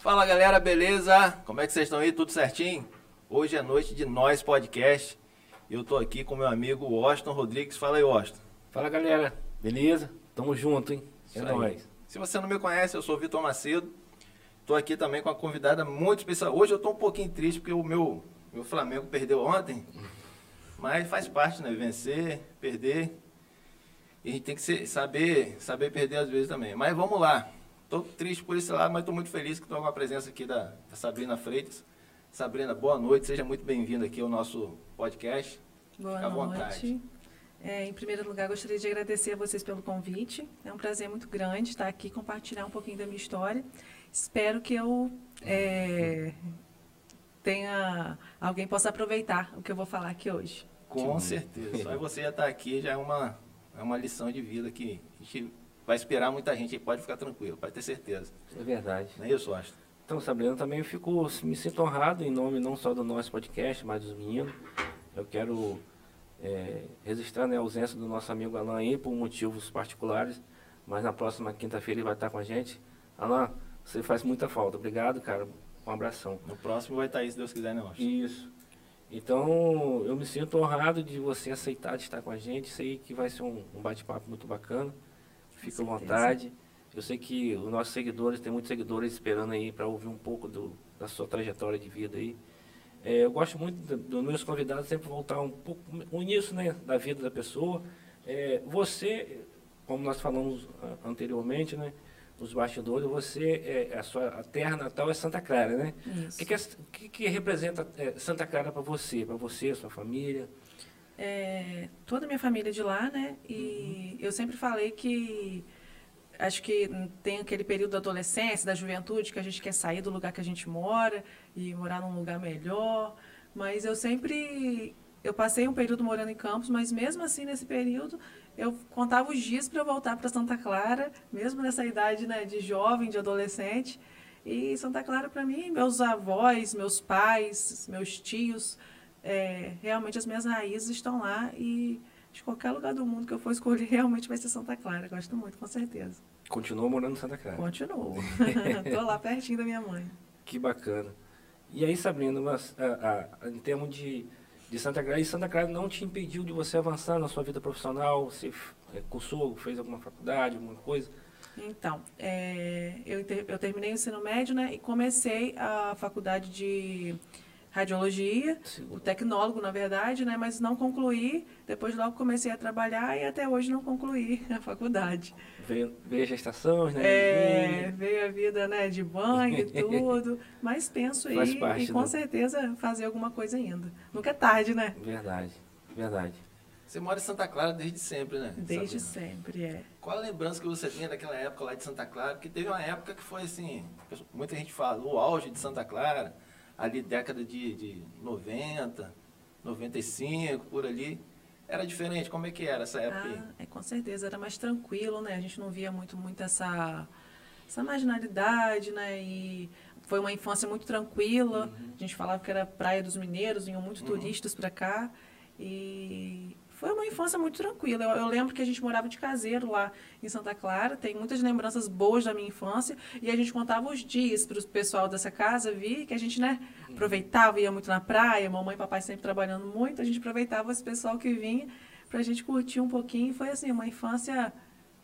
Fala galera, beleza? Como é que vocês estão aí? Tudo certinho? Hoje é noite de Nós Podcast. Eu tô aqui com meu amigo Washington Rodrigues. Fala aí, Washington. Fala galera, beleza? Tamo junto, hein? É nóis. Se você não me conhece, eu sou o Vitor Macedo. Tô aqui também com uma convidada muito especial. Hoje eu tô um pouquinho triste porque o meu, meu Flamengo perdeu ontem. Mas faz parte, né? Vencer, perder. E a gente tem que ser- saber, saber perder às vezes também. Mas vamos lá. Tô triste por esse lado, mas tô muito feliz que tô com a presença aqui da, da Sabrina Freitas. Sabrina, boa noite. Seja muito bem-vinda aqui ao nosso podcast. Boa Fica à noite. vontade. É, em primeiro lugar, gostaria de agradecer a vocês pelo convite. É um prazer muito grande estar aqui compartilhar um pouquinho da minha história. Espero que eu é, tenha alguém possa aproveitar o que eu vou falar aqui hoje. Com certeza. Só você já estar aqui já é uma, é uma lição de vida que a gente vai esperar muita gente. Pode ficar tranquilo, pode ter certeza. É verdade. Não é isso, Austin? Então, Sabrina, também eu fico, me sinto honrado em nome não só do nosso podcast, mas dos meninos. Eu quero é, registrar né, a ausência do nosso amigo Alan aí por motivos particulares, mas na próxima quinta-feira ele vai estar com a gente. Alan, você faz muita falta. Obrigado, cara. Um abração. No próximo vai estar aí, se Deus quiser, né, Austin? Isso. Então, eu me sinto honrado de você aceitar de estar com a gente. Sei que vai ser um, um bate-papo muito bacana. Fica à vontade. Eu sei que os nossos seguidores, tem muitos seguidores esperando aí para ouvir um pouco do, da sua trajetória de vida aí. É, eu gosto muito do- dos meus convidados sempre voltar um pouco o início né, da vida da pessoa. É, você, como nós falamos anteriormente, né, nos bastidores, você é, a sua terra natal é Santa Clara, né? O que, que, é- que, que representa é, Santa Clara para você, para você, sua família? É, toda a minha família é de lá, né? E eu sempre falei que acho que tem aquele período da adolescência, da juventude, que a gente quer sair do lugar que a gente mora e morar num lugar melhor. Mas eu sempre. Eu passei um período morando em Campos, mas mesmo assim, nesse período, eu contava os dias para voltar para Santa Clara, mesmo nessa idade né, de jovem, de adolescente. E Santa Clara, para mim, meus avós, meus pais, meus tios, é, realmente as minhas raízes estão lá e de qualquer lugar do mundo que eu for escolher, realmente vai ser Santa Clara. Gosto muito, com certeza. Continua morando em Santa Clara. Continuo. Estou lá pertinho da minha mãe. Que bacana. E aí, Sabrina, mas, a- a- em termos de, de Santa Clara, e Santa Clara não te impediu de você avançar na sua vida profissional? Você é, cursou, fez alguma faculdade, alguma coisa? Então, é, eu, ter- eu terminei o ensino médio né, e comecei a faculdade de radiologia, Sim. o tecnólogo, na verdade, né, mas não concluí. Depois logo comecei a trabalhar e até hoje não concluí a faculdade. Veio, veio a gestação, né? É, veio a vida né, de banho e tudo, mas penso Faz aí parte e do- com certeza fazer alguma coisa ainda. Nunca é tarde, né? Verdade, verdade. Você mora em Santa Clara desde sempre, né? Desde Sabrina? sempre, é. Qual a lembrança que você tem daquela época lá de Santa Clara? Porque teve uma época que foi assim, muita gente fala, o auge de Santa Clara, ali década de, de 90, 95, por ali. Era diferente, como é que era essa época aí? Ah, é, com certeza, era mais tranquilo, né? A gente não via muito, muito essa, essa marginalidade, né? E foi uma infância muito tranquila. Uhum. A gente falava que era Praia dos Mineiros, vinham muitos turistas para cá. E foi uma infância muito tranquila. Eu, eu lembro que a gente morava de caseiro lá em Santa Clara. Tem muitas lembranças boas da minha infância. E a gente contava os dias para o pessoal dessa casa vir, que a gente, né, aproveitava, ia muito na praia. Mamãe e papai sempre trabalhando muito. A gente aproveitava esse pessoal que vinha para a gente curtir um pouquinho. Foi, assim, uma infância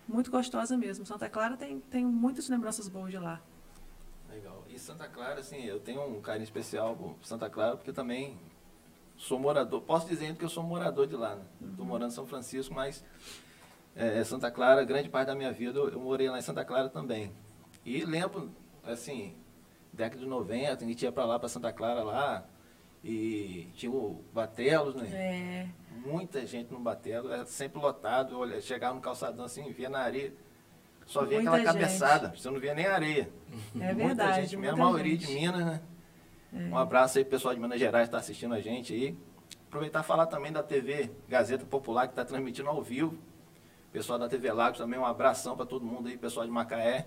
muito gostosa mesmo. Santa Clara tem, tem muitas lembranças boas de lá. Legal. E Santa Clara, assim, eu tenho um carinho especial por Santa Clara, porque também sou morador. Posso dizer que eu sou morador de lá, né? Estou morando em São Francisco, mas é, Santa Clara, grande parte da minha vida, eu, eu morei lá em Santa Clara também. E lembro, assim, década de 90, a gente ia para lá, para Santa Clara lá, e tinha o Batelos, né? É, Muita gente no Batelo, era sempre lotado. Olha, chegava no calçadão assim, via na areia. Só via Muita aquela gente. cabeçada, você não via nem areia. é muita verdade. gente, mesmo, muita a maioria de Minas, né? É. Um abraço aí pessoal de Minas Gerais que está assistindo a gente aí. Aproveitar e falar também da TV Gazeta Popular, que está transmitindo ao vivo. Pessoal da TV Lagos também, um abração para todo mundo aí, pessoal de Macaé.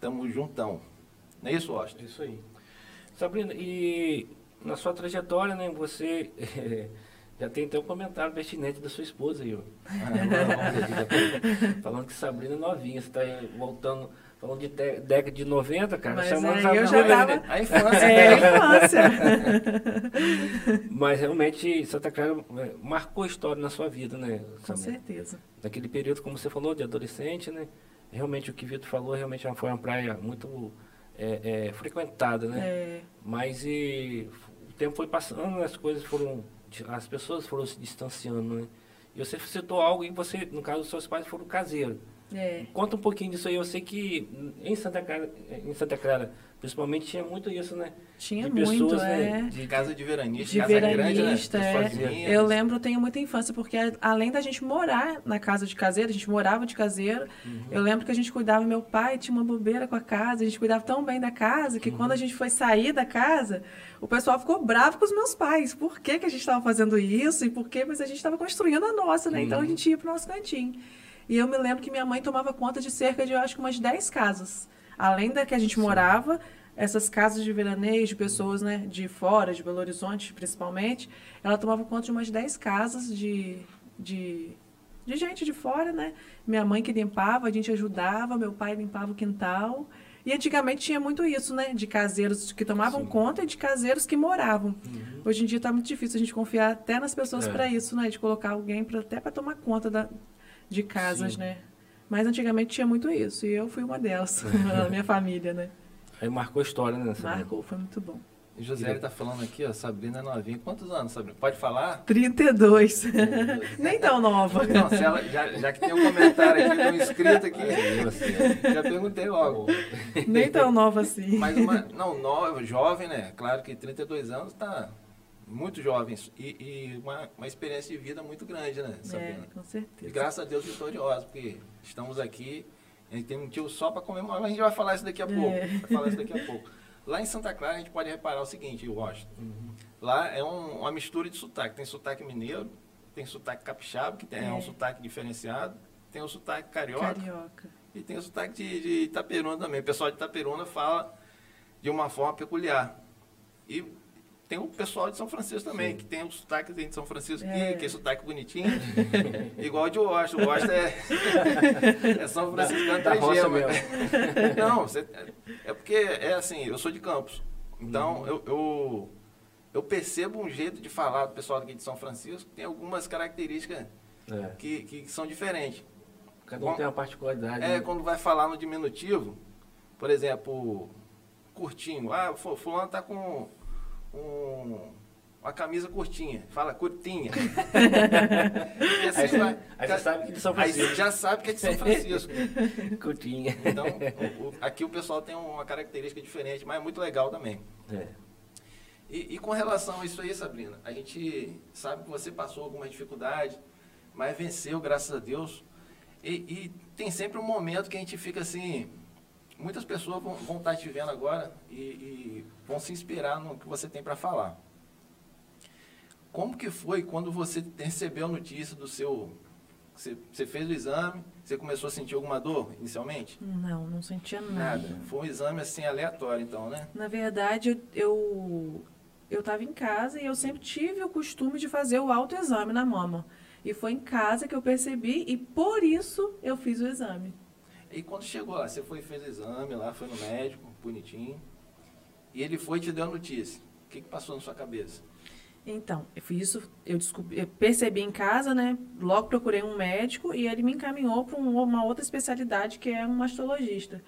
Tamo juntão. Não é isso, Austin? Isso aí. Sabrina, e na sua trajetória, né, você eh, já tem até um comentário pertinente da sua esposa aí, ó. Falando que Sabrina é novinha, você está voltando Falando de dé- década de 90, cara. Mas aí sabe eu já tava- né? A infância. É, a infância. Mas realmente Santa Clara é, marcou história na sua vida, né? Com Samir? certeza. Naquele período, como você falou, de adolescente, né? Realmente o que o Vitor falou, realmente foi uma praia muito é, é, frequentada, né? É, Mas e, o tempo foi passando, as coisas foram. As pessoas foram se distanciando, né? E você citou algo e você, no caso, seus pais foram caseiros. É. Conta um pouquinho disso aí. Eu sei que em Santa Clara, em Santa Clara principalmente, tinha muito isso, né? Tinha de muito, pessoas, é. né? De casa de veranista, De casa veranista, grande, né? é. Eu lembro, eu tenho muita infância, porque além da gente morar na casa de caseiro, a gente morava de caseiro, Uhum. eu lembro que a gente cuidava, meu pai tinha uma bobeira com a casa, a gente cuidava tão bem da casa, que Uhum. quando a gente foi sair da casa, o pessoal ficou bravo com os meus pais. Por que, que a gente estava fazendo isso? E por quê? Mas a gente estava construindo a nossa, né? Então a Uhum. gente ia pro nosso cantinho. E eu me lembro que minha mãe tomava conta de cerca de, eu acho que umas 10 casas. Além da que a gente morava, essas casas de veraneio, de pessoas né, de fora, de Belo Horizonte principalmente, ela tomava conta de umas 10 casas de, de, de gente de fora, né? Minha mãe que limpava, a gente ajudava, meu pai limpava o quintal. E antigamente tinha muito isso, né? De caseiros que tomavam Sim. conta e de caseiros que moravam. Uhum. Hoje em dia está muito difícil a gente confiar até nas pessoas É. para isso, né? De colocar alguém pra, até para tomar conta da, de casas, Sim. né? Mas antigamente tinha muito isso. E eu fui uma delas, na minha família, né? Aí marcou história, né? Marcou, foi muito bom. E José tá falando aqui, ó, Sabrina é novinha. Quantos anos, Sabrina? Pode falar? 32. Nem tão nova. Não, se ela, já, já que tem um comentário aqui, tem um inscrito aqui, você- já perguntei logo. Nem tão nova assim. Mas uma, não, nova, jovem, né? Claro que 32 anos tá muito jovem e, e uma, uma experiência de vida muito grande, né, É, com E certeza. graças a Deus vitoriosa, porque estamos aqui, a gente tem um motivo só para comemorar, mas a gente vai falar isso daqui a pouco. É. Vai falar isso daqui a pouco. Lá em Santa Clara a gente pode reparar o seguinte, Washington. Uhum. Lá é um- uma mistura de sotaque. Tem sotaque mineiro, tem sotaque capixaba, que tem, é. É. um sotaque diferenciado, tem o sotaque carioca Carioca. e tem o sotaque de, de Itaperuna também. O pessoal de Itaperuna fala de uma forma peculiar. E tem o pessoal de São Francisco também, Sim. que tem o sotaque de São Francisco, É. que, que é sotaque bonitinho, igual o de Washington. O Washington é, é São Franciscano Da roça trigema. mesmo. Não, você- é porque é assim, eu sou de Campos. Uhum. Então, eu, eu, eu percebo um jeito de falar do pessoal aqui de São Francisco que tem algumas características É. que, que são diferentes. Cada um tem uma particularidade. É, né? quando vai falar no diminutivo, por exemplo, curtinho. Ah, fu- fulano tá com um- uma camisa curtinha. Fala curtinha. e assim Aí você- vai. aí você sabe que é de São Aí Francisco. você já sabe que é de São Francisco. Coutinho. Então, o- o- aqui o pessoal tem uma característica diferente, mas é muito legal também. É. E, e com relação a isso aí, Sabrina, a gente sabe que você passou algumas dificuldades, mas venceu, graças a Deus. E, e tem sempre um momento que a gente fica assim. Muitas pessoas vão, vão estar te vendo agora e, e vão se inspirar no que você tem para falar. Como que foi quando você recebeu a notícia do seu. Você, você fez o exame, você começou a sentir alguma dor inicialmente? Não, não sentia nada. Nada. Foi um exame assim aleatório, então, né? Na verdade, eu eu estava em casa e eu sempre tive o costume de fazer o autoexame na mama. E foi em casa que eu percebi e por isso eu fiz o exame. E quando chegou lá, você foi fez o exame lá, foi no médico, bonitinho. E ele foi e te deu a notícia. O que, que passou na sua cabeça? Então, eu isso, eu, descobri, eu percebi em casa, né? Logo procurei um médico e ele me encaminhou para uma outra especialidade que é um mastologista.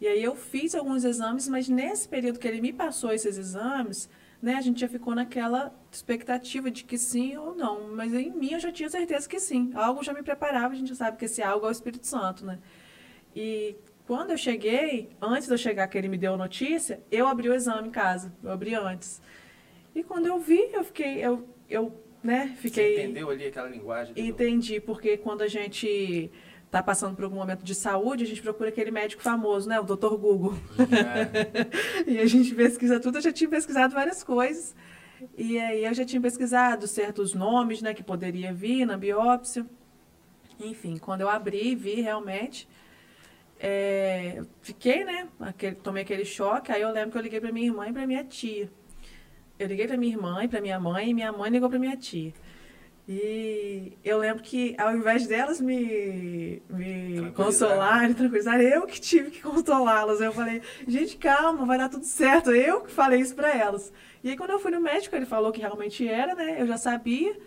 E aí eu fiz alguns exames, mas nesse período que ele me passou esses exames, né, a gente já ficou naquela expectativa de que sim ou não. Mas em mim eu já tinha certeza que sim. Algo já me preparava, a gente sabe que esse algo é o Espírito Santo, né? E quando eu cheguei, antes de eu chegar que ele me deu a notícia, eu abri o exame em casa. Eu abri antes. E quando eu vi, eu fiquei, eu, eu né, fiquei. Você entendeu ali aquela linguagem? do- Entendi, porque quando a gente está passando por algum momento de saúde, a gente procura aquele médico famoso, né? O Dr. Google. É, E a gente pesquisa tudo, eu já tinha pesquisado várias coisas. E aí eu já tinha pesquisado certos nomes, né, que poderia vir na biópsia. Enfim, quando eu abri, vi realmente. É, fiquei, né? Aquele, tomei aquele choque. Aí eu lembro que eu liguei para minha irmã e para minha tia. Eu liguei para minha irmã e para minha mãe, e minha mãe ligou para minha tia. E eu lembro que, ao invés delas me, me consolarem, tranquilizarem, eu que tive que consolá-las. Eu falei, gente, calma, vai dar tudo certo. Eu que falei isso para elas. E aí, quando eu fui no médico, ele falou que realmente era, né? Eu já sabia.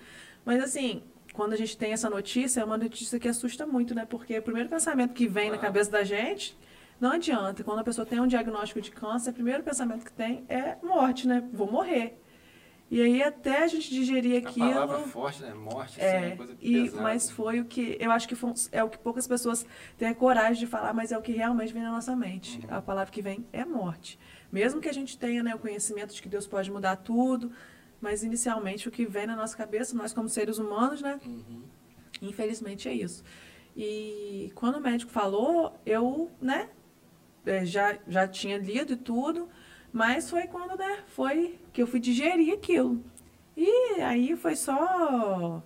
Mas, assim, quando a gente tem essa notícia, é uma notícia que assusta muito, né? Porque o primeiro pensamento que vem na cabeça da gente, não adianta. Quando a pessoa tem um diagnóstico de câncer, o primeiro pensamento que tem é morte, né? Vou morrer. E aí até a gente digerir aquilo. A palavra forte, né? Morte, é, assim, é coisa e, pesada. Mas foi o que. Eu acho que foi, é o que poucas pessoas têm a coragem de falar, mas é o que realmente vem na nossa mente. Uhum. A palavra que vem é morte. Mesmo que a gente tenha né, o conhecimento de que Deus pode mudar tudo, mas inicialmente o que vem na nossa cabeça, nós como seres humanos, né? Uhum. Infelizmente é isso. E quando o médico falou, eu, né, é, já, já tinha lido e tudo, mas foi quando, né, foi que eu fui digerir aquilo. E aí foi só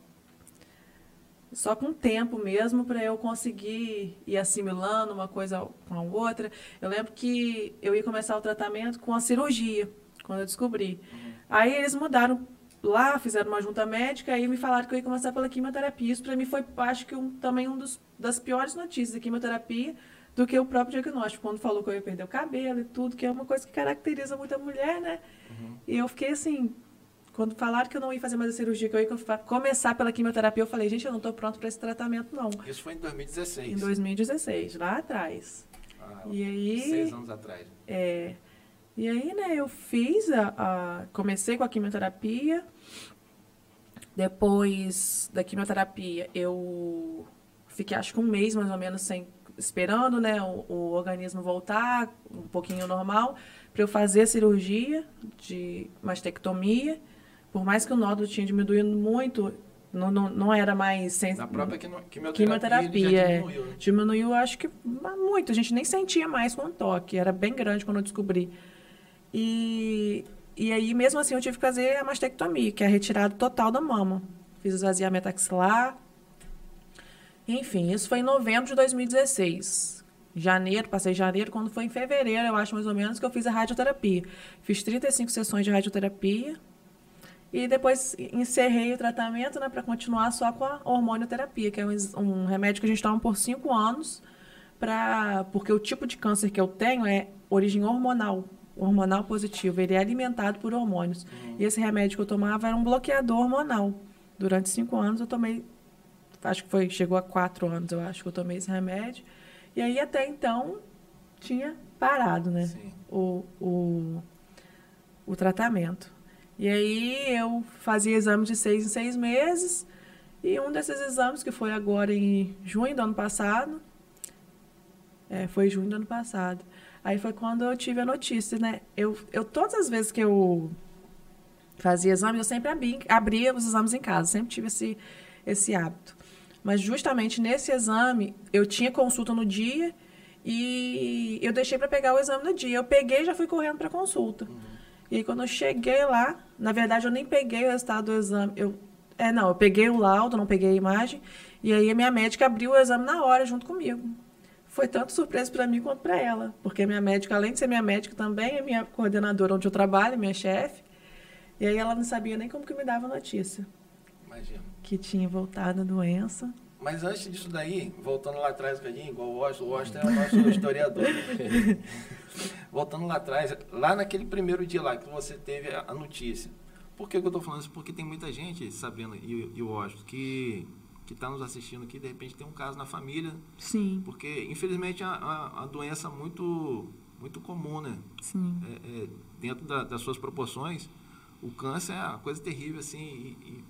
só com tempo mesmo para eu conseguir ir assimilando uma coisa com a outra. Eu lembro que eu ia começar o tratamento com a cirurgia, quando eu descobri. Uhum. Aí eles mudaram lá, fizeram uma junta médica, aí me falaram que eu ia começar pela quimioterapia. Isso para mim foi, acho que um, também um dos, das piores notícias da quimioterapia, do que o próprio diagnóstico, quando falou que eu ia perder o cabelo e tudo, que é uma coisa que caracteriza muito a mulher, né? Uhum. E eu fiquei assim, quando falaram que eu não ia fazer mais a cirurgia, que eu ia começar pela quimioterapia, eu falei, gente, eu não estou pronto para esse tratamento, não. Isso foi em 2016? Em 2016, lá atrás. Ah, e aí, seis anos atrás. É. E aí, né, eu fiz a, a comecei com a quimioterapia. Depois da quimioterapia, eu fiquei acho que um mês mais ou menos sem esperando né, o, o organismo voltar um pouquinho normal, para eu fazer a cirurgia de mastectomia. Por mais que o nódulo tinha diminuído muito, não, não, não era mais... Sem, Na própria quimioterapia, quimioterapia é. diminuiu, né? Diminuiu, acho que muito. A gente nem sentia mais com o toque. Era bem grande quando eu descobri. E, e aí, mesmo assim, eu tive que fazer a mastectomia, que é a retirada total da mama. Fiz esvaziamento axilar, enfim, isso foi em novembro de 2016. Janeiro, passei janeiro, quando foi em fevereiro, eu acho mais ou menos, que eu fiz a radioterapia. Fiz 35 sessões de radioterapia e depois encerrei o tratamento né, para continuar só com a hormonioterapia, que é um, um, remédio que a gente toma por 5 anos, pra, porque o tipo de câncer que eu tenho é origem hormonal, hormonal positivo. Ele é alimentado por hormônios. E esse remédio que eu tomava era um bloqueador hormonal. Durante cinco anos eu tomei acho que foi, chegou a quatro anos, eu acho que eu tomei esse remédio. E aí até então tinha parado, né? O, o, o tratamento. E aí eu fazia exames de seis em seis meses. E um desses exames, que foi agora em junho do ano passado, é, foi junho do ano passado. Aí foi quando eu tive a notícia, né? Eu, eu todas as vezes que eu fazia exame, eu sempre abria, abria os exames em casa, sempre tive esse, esse hábito. Mas justamente nesse exame, eu tinha consulta no dia e eu deixei para pegar o exame no dia. Eu peguei e já fui correndo para consulta. Uhum. E aí, quando eu cheguei lá, na verdade, eu nem peguei o resultado do exame. Eu, é, não, eu peguei o laudo, não peguei a imagem. E aí, a minha médica abriu o exame na hora, junto comigo. Foi tanto surpresa para mim quanto para ela. Porque minha médica, além de ser minha médica, também é minha coordenadora onde eu trabalho, minha chefe. E aí, ela não sabia nem como que me dava notícia. Imagina que tinha voltado a doença. Mas antes disso daí, voltando lá atrás um pouquinho, igual o Washington, o Washington é o nosso historiador. voltando lá atrás, lá naquele primeiro dia lá que você teve a notícia. Por que, que eu estou falando isso? Porque tem muita gente sabendo, e, e o Washington, que que está nos assistindo aqui, de repente tem um caso na família. Sim. Porque, infelizmente, é a, a, doença muito, muito comum, né? Sim. É, é, dentro da, das suas proporções, o câncer é uma coisa terrível, assim, e, e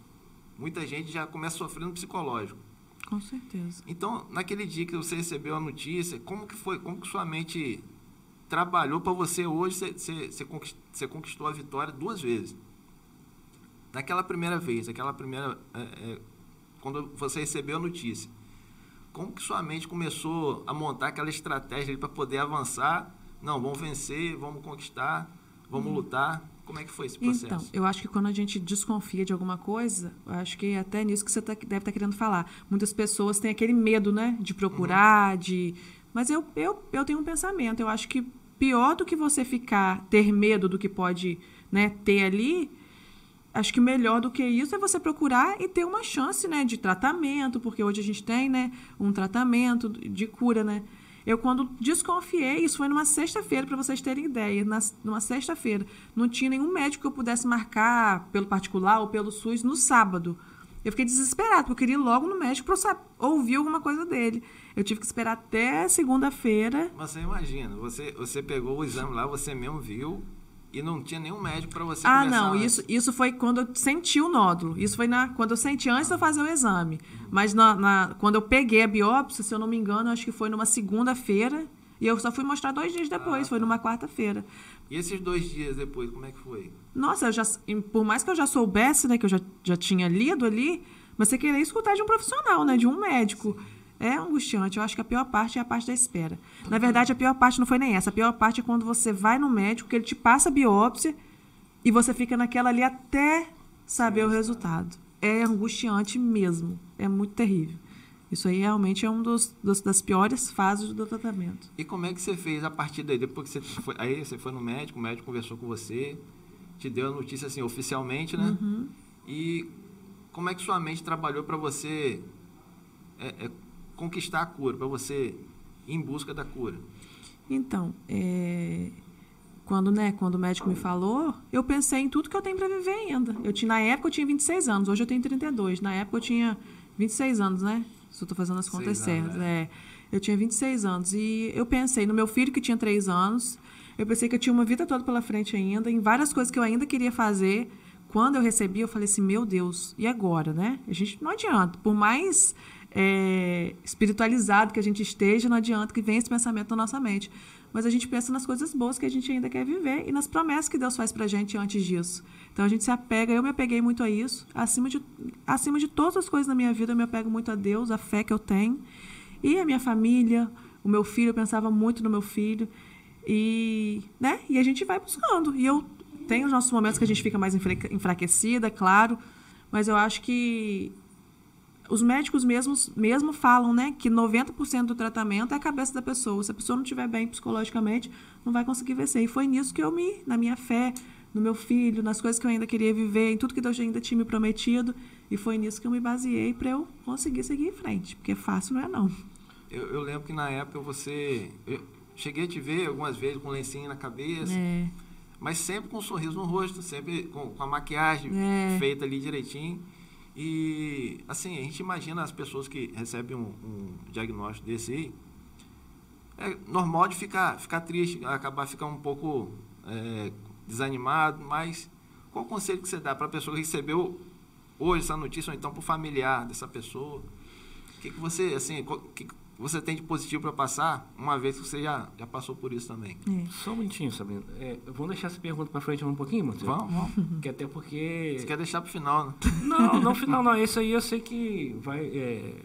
muita gente já começa sofrendo psicológico. Com certeza. Então, naquele dia que você recebeu a notícia, como que foi, como que sua mente trabalhou para você hoje, você, você, você, conquistou a vitória duas vezes. Naquela primeira vez, aquela primeira, é, é, quando você recebeu a notícia, como que sua mente começou a montar aquela estratégia para poder avançar? Não, vamos vencer, vamos conquistar, vamos hum. lutar. Como é que foi esse processo? Então, eu acho que quando a gente desconfia de alguma coisa, eu acho que até nisso que você tá, deve estar tá querendo falar. Muitas pessoas têm aquele medo, né? De procurar, uhum. de. Mas eu, eu, eu tenho um pensamento. Eu acho que pior do que você ficar, ter medo do que pode né, ter ali, acho que melhor do que isso é você procurar e ter uma chance, né, de tratamento, porque hoje a gente tem, né, um tratamento de cura, né? Eu, quando desconfiei, isso foi numa sexta-feira, para vocês terem ideia, na, numa sexta-feira. Não tinha nenhum médico que eu pudesse marcar pelo particular ou pelo SUS no sábado. Eu fiquei desesperada, porque eu queria ir logo no médico para ouvir alguma coisa dele. Eu tive que esperar até segunda-feira. Mas você imagina, você, você pegou o exame lá, você mesmo viu, e não tinha nenhum médico para você Ah, não, isso, isso foi quando eu senti o nódulo. Isso foi na, quando eu senti antes de eu fazer o exame. Mas na, na, quando eu peguei a biópsia, se eu não me engano, acho que foi numa segunda-feira. E eu só fui mostrar dois dias depois, ah, foi tá. numa quarta-feira. E esses dois dias depois, como é que foi? Nossa, eu já, por mais que eu já soubesse, né, que eu já, já tinha lido ali, mas você queria escutar de um profissional, né, de um médico. Sim. É angustiante. Eu acho que a pior parte é a parte da espera. Na verdade, a pior parte não foi nem essa. A pior parte é quando você vai no médico, que ele te passa a biópsia e você fica naquela ali até saber o resultado. É angustiante mesmo. É muito terrível. Isso aí realmente é um dos, dos, das piores fases do tratamento. E como é que você fez a partir daí? Depois que você foi, aí você foi no médico, o médico conversou com você, te deu a notícia assim oficialmente, né? Uhum. E como é que sua mente trabalhou para você é, é, conquistar a cura, para você ir em busca da cura? Então, é, quando, né, quando o médico me falou, eu pensei em tudo que eu tenho para viver ainda. Eu tinha, na época eu tinha 26 anos, hoje eu tenho 32. Na época eu tinha 26 anos, né? Se eu estou fazendo as contas certas. É. é. Eu tinha 26 anos e eu pensei no meu filho que tinha 3 anos. Eu pensei que eu tinha uma vida toda pela frente ainda, em várias coisas que eu ainda queria fazer. Quando eu recebi, eu falei assim, meu Deus, e agora, né? A gente não adianta. Por mais é, espiritualizado que a gente esteja, não adianta que venha esse pensamento na nossa mente. Mas a gente pensa nas coisas boas que a gente ainda quer viver e nas promessas que Deus faz para a gente antes disso. Então a gente se apega, eu me apeguei muito a isso. Acima de, acima de todas as coisas na minha vida, eu me apego muito a Deus, a fé que eu tenho. E a minha família, o meu filho, eu pensava muito no meu filho. E, né? e a gente vai buscando. E eu tenho os nossos momentos que a gente fica mais enfraquecida, claro. Mas eu acho que os médicos mesmos mesmo falam, né, que 90% do tratamento é a cabeça da pessoa. Se a pessoa não estiver bem psicologicamente, não vai conseguir vencer. E foi nisso que eu me, na minha fé, no meu filho, nas coisas que eu ainda queria viver, em tudo que Deus ainda tinha me prometido, e foi nisso que eu me baseei para eu conseguir seguir em frente, porque fácil não é não. Eu, eu lembro que na época você, eu cheguei a te ver algumas vezes com lencinho na cabeça. É. Mas sempre com um sorriso no rosto, sempre com, com a maquiagem é. feita ali direitinho. E, assim, a gente imagina as pessoas que recebem um, um diagnóstico desse aí, é normal de ficar, ficar triste, acabar ficando um pouco é, desanimado, mas qual o conselho que você dá para a pessoa que recebeu hoje essa notícia, ou então para o familiar dessa pessoa? O que, que você, assim, que, você tem de positivo para passar, uma vez que você já, já passou por isso também? É. Só um minutinho, Sabrina. É, vamos deixar essa pergunta para frente um pouquinho, Matheus? Vamos, vamos. Que até porque... Você quer deixar para o final, né? Não, não final não. Isso aí eu sei que vai... É,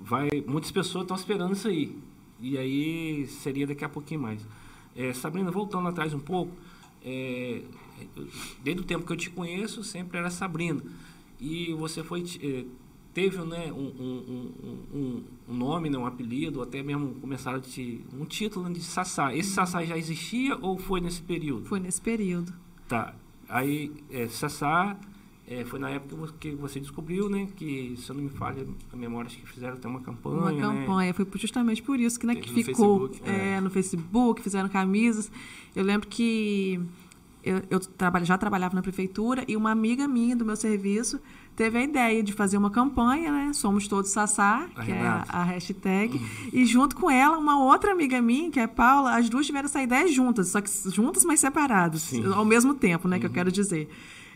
vai muitas pessoas estão esperando isso aí. E aí seria daqui a pouquinho mais. É, Sabrina, voltando atrás um pouco, é, desde o tempo que eu te conheço, sempre era Sabrina. E você foi é, teve né, um, um, um, nome, né, um apelido, até mesmo começaram a te, um título de Sassá. Esse Sassá já existia ou foi nesse período? Foi nesse período. Tá. Aí, é, Sassá, é, foi na época que você descobriu, né? Que, se eu não me falha a memória, acho que fizeram até uma campanha. Uma né? campanha, né? foi justamente por isso que, né, que ficou Facebook, é. é. no Facebook, fizeram camisas. Eu lembro que eu, eu trabalho, já trabalhava na prefeitura e uma amiga minha do meu serviço teve a ideia de fazer uma campanha, né? Somos Todos Sassá, que é a, a hashtag. Uhum. E junto com ela, uma outra amiga minha, que é Paula, as duas tiveram essa ideia juntas, só que juntas, mas separadas, Sim. ao mesmo tempo, né? Uhum. Que eu uhum. quero dizer.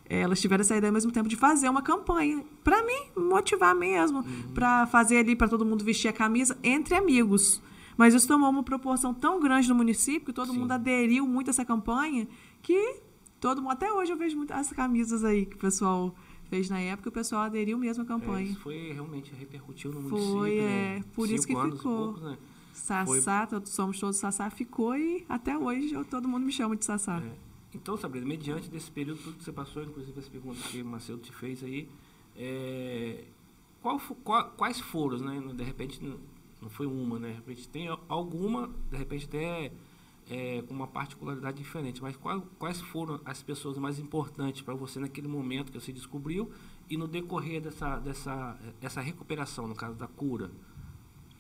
Elas tiveram essa ideia ao mesmo tempo de fazer uma campanha, para mim, motivar mesmo, uhum. para fazer ali, para todo mundo vestir a camisa entre amigos. Mas isso tomou uma proporção tão grande no município que todo Sim. mundo aderiu muito a essa campanha que todo mundo, até hoje eu vejo muitas camisas aí que o pessoal fez na época, o pessoal aderiu mesmo à campanha. É, isso foi realmente repercutiu no município. Foi, né? é. Por isso que ficou. Poucos, né? Sassá, foi... somos todos Sassá, ficou e até hoje eu, todo mundo me chama de Sassá. É. Então, Sabrina, mediante desse período tudo que você passou, inclusive essa pergunta que o Marcelo te fez aí, é, qual, qual, quais foram, né? De repente, não, não foi uma, né? De repente tem alguma, de repente até é, com uma particularidade diferente. Mas qual, quais foram as pessoas mais importantes para você naquele momento que você descobriu e no decorrer dessa, dessa essa recuperação, no caso da cura?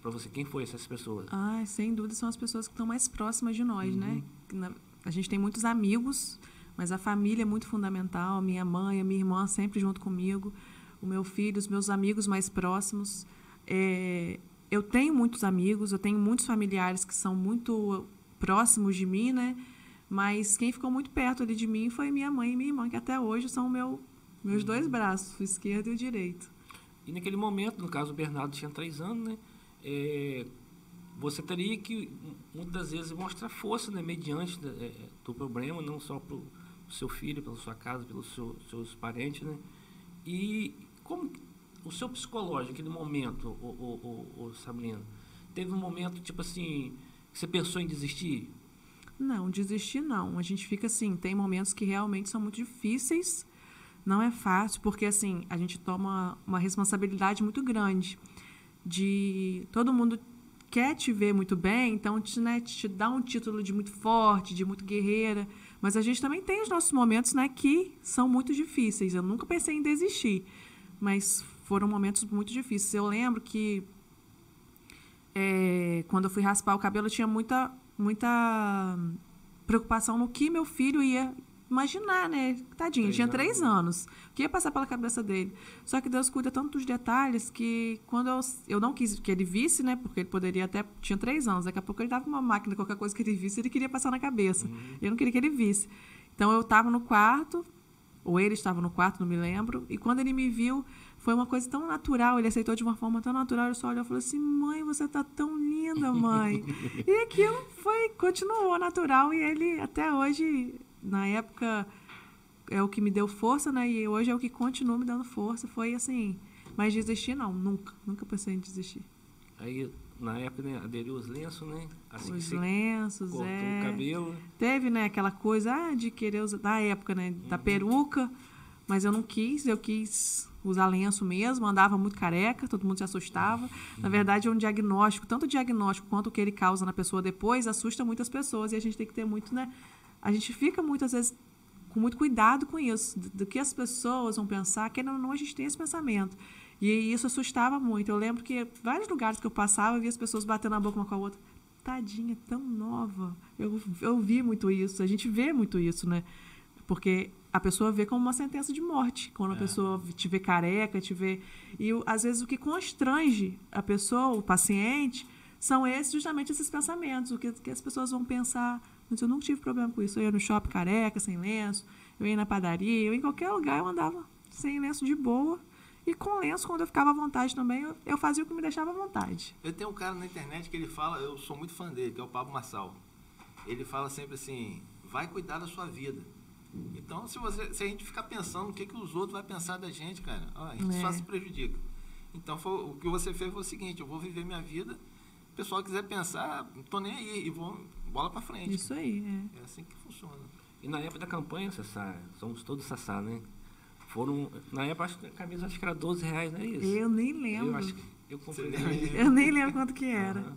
Para você, quem foi essas pessoas? Ah, sem dúvida são as pessoas que estão mais próximas de nós, né? uhum. né? a gente tem muitos amigos, mas a família é muito fundamental. Minha mãe, a minha irmã sempre junto comigo, o meu filho, os meus amigos mais próximos. É, eu tenho muitos amigos, eu tenho muitos familiares que são muito próximos de mim, né? Mas quem ficou muito perto ali de mim foi minha mãe e minha irmã, que até hoje são meu, meus dois braços, o esquerdo e o direito. E naquele momento, no caso, o Bernardo tinha três anos, né? É, você teria que, muitas vezes, mostrar força, né? Mediante né, é, do problema, não só para o seu filho, pela sua casa, pelos seu, seus parentes, né? E como o seu psicológico, naquele momento, o, o, o, o Sabrina, teve um momento, tipo assim, você pensou em desistir? Não, desistir não. A gente fica assim, tem momentos que realmente são muito difíceis. Não é fácil, porque assim, a gente toma uma responsabilidade muito grande de todo mundo quer te ver muito bem, então te, né, te dá um título de muito forte, de muito guerreira, mas a gente também tem os nossos momentos, né, que são muito difíceis. Eu nunca pensei em desistir, mas foram momentos muito difíceis. Eu lembro que é, quando eu fui raspar o cabelo, eu tinha muita, muita preocupação no que meu filho ia imaginar, né? Tadinho, tinha três anos. O que ia passar pela cabeça dele? Só que Deus cuida tanto dos detalhes que quando eu, eu não quis que ele visse, né? Porque ele poderia até. Tinha três anos. Daqui a pouco ele dava uma máquina, qualquer coisa que ele visse, ele queria passar na cabeça. Uhum. Eu não queria que ele visse. Então eu estava no quarto, ou ele estava no quarto, não me lembro. E quando ele me viu, foi uma coisa tão natural, ele aceitou de uma forma tão natural, ele só olhou e falou assim, mãe, você tá tão linda, mãe. e aquilo foi, continuou natural, e ele até hoje, na época, é o que me deu força, né? E hoje é o que continua me dando força, foi assim, mas desistir não, nunca, nunca pensei em desistir. Aí, na época, né, aderiu os lenços, né? Assim os lenços, cortou é. o cabelo. Teve, né, aquela coisa ah, de querer usar, da época, né, da uhum. peruca, mas eu não quis, eu quis usar lenço mesmo, andava muito careca, todo mundo se assustava. Na verdade, é um diagnóstico, tanto o diagnóstico quanto o que ele causa na pessoa depois, assusta muitas pessoas e a gente tem que ter muito, né? A gente fica muitas vezes com muito cuidado com isso, do, do que as pessoas vão pensar, que não, não a gente tem esse pensamento. E isso assustava muito. Eu lembro que vários lugares que eu passava, eu via as pessoas batendo a boca uma com a outra. Tadinha, tão nova. Eu, eu vi muito isso, a gente vê muito isso, né? Porque a pessoa vê como uma sentença de morte. Quando é. a pessoa te vê careca, te vê. E às vezes o que constrange a pessoa, o paciente, são esses, justamente esses pensamentos. O que, que as pessoas vão pensar. Mas eu nunca tive problema com isso. Eu ia no shopping careca, sem lenço. Eu ia na padaria. Eu, em qualquer lugar, eu andava sem lenço de boa. E com lenço, quando eu ficava à vontade também, eu, eu fazia o que me deixava à vontade. Eu tenho um cara na internet que ele fala, eu sou muito fã dele, que é o Pablo Massal. Ele fala sempre assim: vai cuidar da sua vida. Então, se, você, se a gente ficar pensando o que, que os outros vão pensar da gente, cara, ó, a gente é. só se prejudica. Então, foi, o que você fez foi o seguinte: eu vou viver minha vida. O pessoal quiser pensar, não tô nem aí, e vou bola para frente. Isso aí, é. É assim que funciona. E na época da campanha, Sassá, somos todos Sassá, né? Foram, na época, acho que a camisa acho que era 12 reais, não é isso? Eu nem lembro. Eu acho que eu comprei. Eu nem lembro quanto que era. Uhum.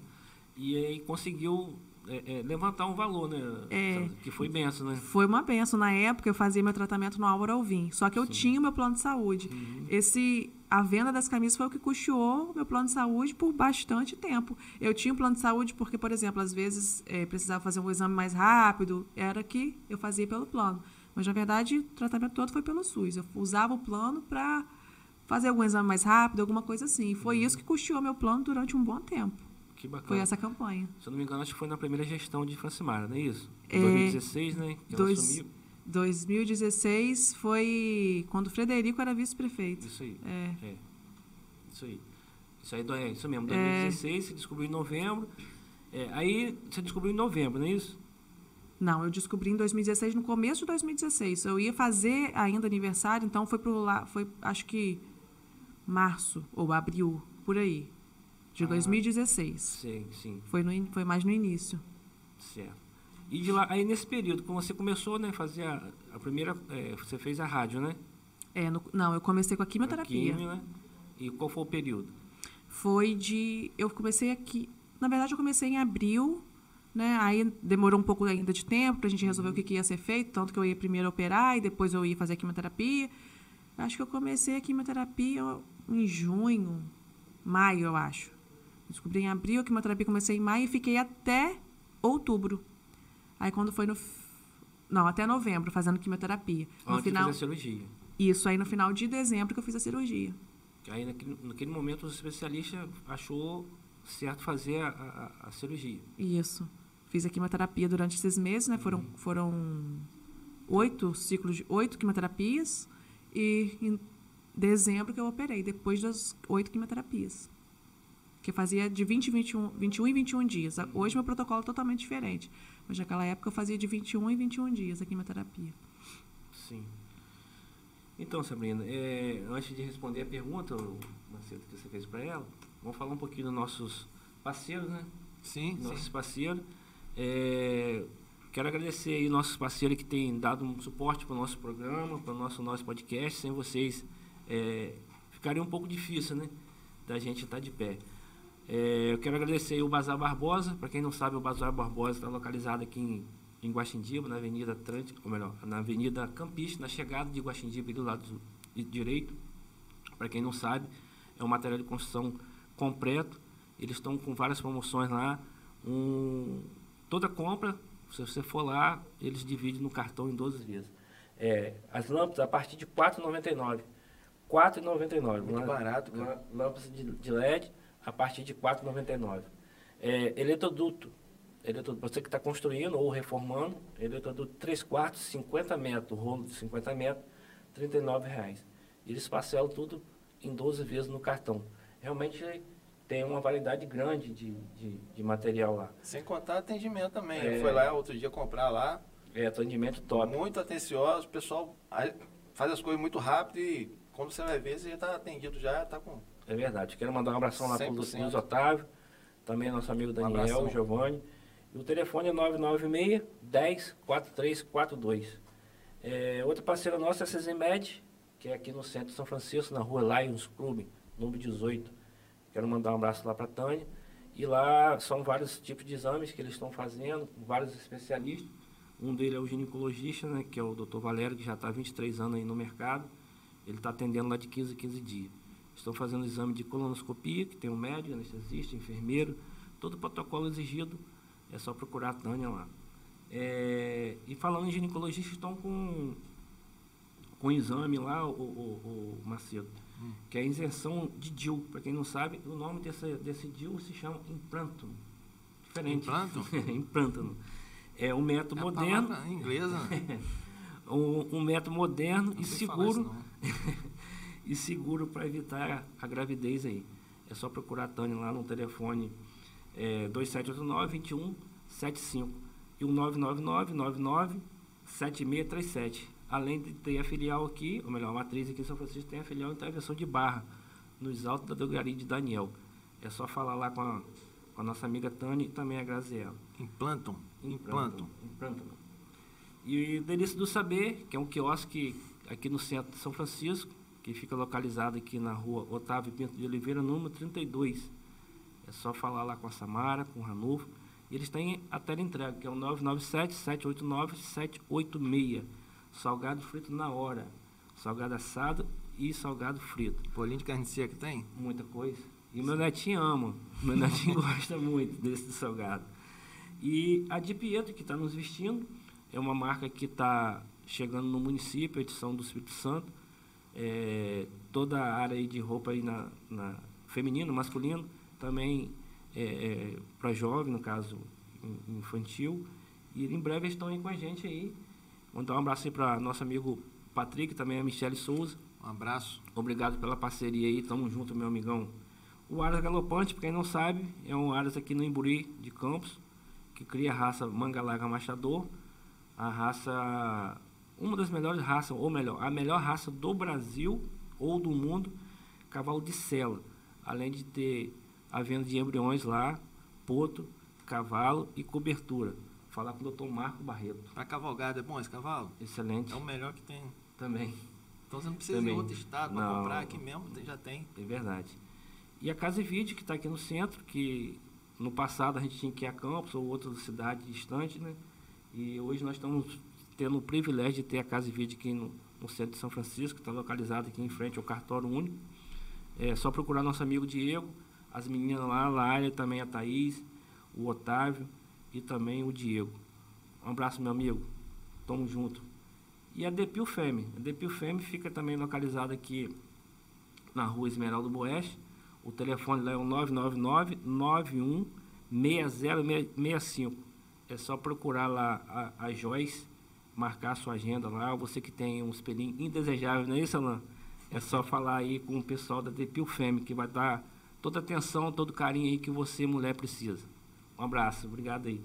E aí conseguiu é, é, levantar um valor, né? É, que foi benção, né? Foi uma benção. Na época, eu fazia meu tratamento no Álvaro Alvim. Só que eu Sim. tinha o meu plano de saúde. Uhum. Esse, a venda das camisas foi o que custeou o meu plano de saúde por bastante tempo. Eu tinha um plano de saúde porque, por exemplo, às vezes é, precisava fazer um exame mais rápido. Era que eu fazia pelo plano. Mas, na verdade, o tratamento todo foi pelo SUS. Eu usava o plano para fazer algum exame mais rápido, alguma coisa assim. E foi uhum. isso que custeou meu plano durante um bom tempo. Que bacana. Foi essa campanha. Se eu não me engano, acho que foi na primeira gestão de Francimara, não é isso? Em é, 2016, né? Que dois, ela assumiu. 2016 foi quando o Frederico era vice-prefeito. Isso aí. É. é. Isso aí. Isso aí é isso mesmo. 2016, é. você descobriu em novembro. É, aí você descobriu em novembro, não é isso? Não, eu descobri em 2016, no começo de 2016. Eu ia fazer ainda aniversário, então foi pro lá, foi acho que março ou abril, por aí de ah, 2016. Sim, sim. Foi, no, foi mais no início. Certo. E de lá, aí nesse período, quando você começou, né, fazer a, a primeira, é, você fez a rádio, né? É, no, não, eu comecei com a quimioterapia. A quimio, né? E qual foi o período? Foi de, eu comecei aqui, na verdade eu comecei em abril Né? Aí demorou um pouco ainda de tempo para a gente resolver o que, que ia ser feito, tanto que eu ia primeiro operar e depois eu ia fazer a quimioterapia. Acho que eu comecei a quimioterapia em junho, maio, eu acho. Descobri em abril, a quimioterapia comecei em maio e fiquei até outubro. Aí quando foi no. Não, até novembro, fazendo quimioterapia. No Antes final, de fazer a cirurgia. Isso, aí no final de dezembro que eu fiz a cirurgia. Aí naquele, naquele momento o especialista achou certo fazer a, a, a cirurgia. Isso. Fiz a quimioterapia durante esses meses, né? Foram, foram oito ciclos de oito quimioterapias e em dezembro que eu operei, depois das oito quimioterapias. Que fazia de 20, 21, 21 e 21 dias. Hoje meu protocolo é totalmente diferente. Mas naquela época eu fazia de 21 e 21 dias a quimioterapia. Sim. Então, Sabrina, é, antes de responder a pergunta, Macedo, que você fez para ela, vamos falar um pouquinho dos nossos parceiros, né? Sim, Nossos sim. parceiros. É, quero agradecer aí nossos parceiros que têm dado um suporte para o nosso programa, para o nosso, nosso podcast. Sem vocês, é, ficaria um pouco difícil, né? Da gente estar de pé. É, eu quero agradecer o Bazar Barbosa. Para quem não sabe, o Bazar Barbosa está localizado aqui em, em Guaxindiba, na Avenida Atlântica, ou melhor, na Avenida Campista, na chegada de Guaxindiba, do lado do- direito. Para quem não sabe, é um material de construção completo. Eles estão com várias promoções lá. Um, toda compra, se você for lá, eles dividem no cartão em 12 vezes. É, as lâmpadas a partir de R$ 4,99. R$ 4,99. Muito Lã- barato, cara. Lâmpadas de, de LED a partir de R$ 4,99. É, eletroduto. Eletroduto, você que está construindo ou reformando, eletroduto 3 quartos, 50 metros, rolo de 50 metros, 39 reais. Eles parcelam tudo em 12 vezes no cartão. Realmente tem uma variedade grande de, de, de material lá. Sem contar atendimento também. É. Eu fui lá outro dia comprar lá. É atendimento top. Muito atencioso, o pessoal faz as coisas muito rápido e quando você vai ver, você já está atendido já, está com. É verdade. Quero mandar um abração lá para o 100%. Luiz Otávio, também nosso amigo Daniel, abração. Giovanni. E o telefone é 996 10 4342. É, outra parceira nossa é a CZMed, que é aqui no centro de São Francisco, na rua Lions Club, número 18. Quero mandar um abraço lá para a Tânia. E lá são vários tipos de exames que eles estão fazendo, vários especialistas. Um deles é o ginecologista, né, que é o Dr. Valério, que já está há 23 anos aí no mercado. Ele está atendendo lá de 15 a 15 dias. Estão fazendo exame de colonoscopia, que tem um médico, anestesista, enfermeiro, todo o protocolo exigido. É só procurar a Tânia lá. É, e falando em ginecologista, estão com, com exame lá, o, o, o Macedo, que é a isenção de DIL. Para quem não sabe, o nome desse, desse DIL se chama implanto. Diferente. Implanto? Implântano. É um método É moderno, inglesa, né? um, um método moderno Não e seguro. e seguro para evitar a gravidez aí. É só procurar a Tânia lá no telefone é, 2789-2175 e o 999-99-7637. Além de ter a filial aqui, ou melhor, a matriz aqui em São Francisco, tem a filial em intervenção de Barra, nos altos da drogaria de Daniel. É só falar lá com a, com a nossa amiga Tânia e também a Graziela. Implantam. Implantam. Implantam. E o Delícia do Saber, que é um quiosque aqui no centro de São Francisco, que fica localizado aqui na rua Otávio Pinto de Oliveira, número 32. É só falar lá com a Samara, com o Ranulfo. E eles têm a tela entrega, que é o 997-789-786. Salgado frito na hora. Salgado assado e salgado frito. Bolinho de carne seca tem? Muita coisa. E meu netinho ama. Meu netinho gosta muito desse salgado. E a de Pietro, que está nos vestindo, é uma marca que está chegando no município, edição do Espírito Santo. É, toda a área de roupa aí na, na feminino, masculino, também é, para jovem, no caso in- infantil. E em breve eles estão aí com a gente aí. Mandar um abraço aí para nosso amigo Patrick, também a Michele Souza. Um abraço. Obrigado pela parceria aí, tamo junto, meu amigão. O Aras Galopante, pra quem não sabe, é um Aras aqui no Imburi de Campos, que cria a raça Mangalaga Machador, a raça, uma das melhores raças, ou melhor, a melhor raça do Brasil ou do mundo, cavalo de sela. Além de ter a venda de embriões lá, poto, cavalo e cobertura. Falar com o Dr. Marco Barreto. Pra cavalgada é bom esse cavalo? Excelente É o melhor que tem. também. Então você não precisa ir Também. em outro estado Não. comprar, aqui mesmo já tem. É verdade. E a Casa e Vídeo, que está aqui no centro, que no passado a gente tinha que ir a Campos ou outras cidades distantes, né? E hoje nós estamos tendo o privilégio de ter a Casa e Vídeo aqui no, no centro de São Francisco, está localizado aqui em frente ao cartório único. É só procurar nosso amigo Diego, as meninas lá, a Lária, também a Thaís, o Otávio e também o Diego. Um abraço, meu amigo. Tamo junto. E a Depil Femme. A Depil Femme fica também localizada aqui na rua Esmeralda Boeste. O telefone lá é o 999-916065. É só procurar lá a, a Joyce, marcar sua agenda lá. Você que tem um espelhinho indesejável, não é isso, Alain? É só falar aí com o pessoal da Depil Femme, que vai dar toda a atenção, todo o carinho aí que você, mulher, precisa. Um abraço, obrigado aí.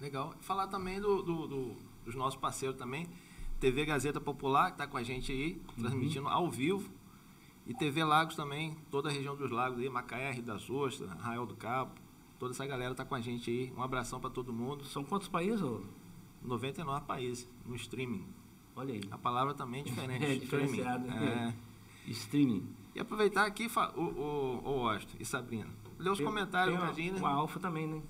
Legal. Falar também do, do, do, dos nossos parceiros também. TV Gazeta Popular, que está com a gente aí, transmitindo ao vivo. E TV Lagos também, toda a região dos lagos aí, Macaé, Rio das Ostras, Arraial do Cabo. Toda essa galera está com a gente aí. Um abração para todo mundo. São quantos países? Ô? 99 países no streaming. Olha aí. A palavra também é diferente. É streaming. diferenciado. É. Streaming. E aproveitar aqui, o, o, o Austin e Sabrina. Lê os Tem- comentários, Imagina. O Alfa também, né?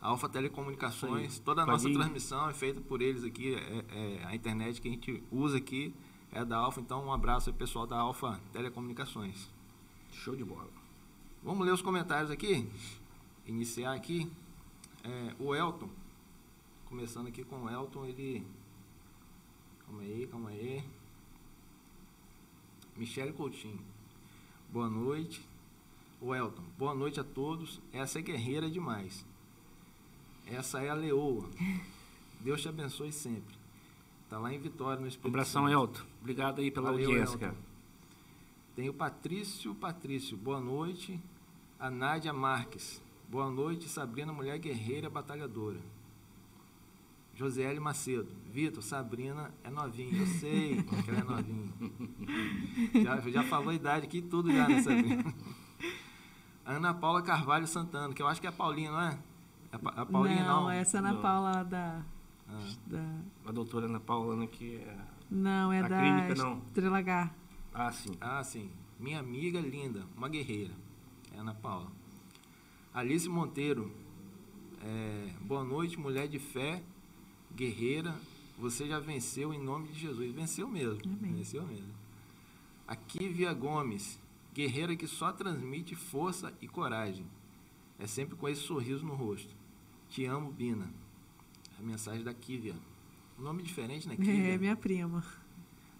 A Alfa Telecomunicações, aí. toda a nossa Padilha. transmissão é feita por eles aqui, é, é a internet que a gente usa aqui é da Alfa, então um abraço ao pessoal da Alfa Telecomunicações. Show de bola. Vamos ler os comentários aqui, iniciar aqui. É, o Elton, começando aqui com o Elton, ele... Calma aí, calma aí. Michele Coutinho, boa noite. O Elton, boa noite a todos. Essa é guerreira demais. Essa é a leoa. Deus te abençoe sempre. Tá lá em Vitória, no Espírito abração, Santo. Elton. Obrigado aí pela Valeu, audiência, Elton. cara. Tem o Patrício Patrício, boa noite. A Nádia Marques, boa noite. Sabrina, mulher guerreira, batalhadora. Josiele Macedo, Vitor, Sabrina é novinha, eu sei que ela é novinha. Já, já falou a idade aqui tudo já, né, Sabrina? Ana Paula Carvalho Santana, que eu acho que é a Paulinha, não é? É a, a Paulinha não. essa é Ana Não. Paula da, Ah, da- A doutora Ana Paula, né, que é... Não, é A da clínica, não. Estrela H. Ah, sim. Ah, sim. Minha amiga linda, uma guerreira. É Ana Paula. Alice Monteiro. é, boa noite, mulher de fé, guerreira. Você já venceu em nome de Jesus. Venceu mesmo. Amém. Venceu mesmo. Aqui Via Gomes. Guerreira que só transmite força e coragem. É sempre com esse sorriso no rosto. Te amo, Bina. A mensagem da Kívia. Um nome diferente, né? Kívia. É minha prima.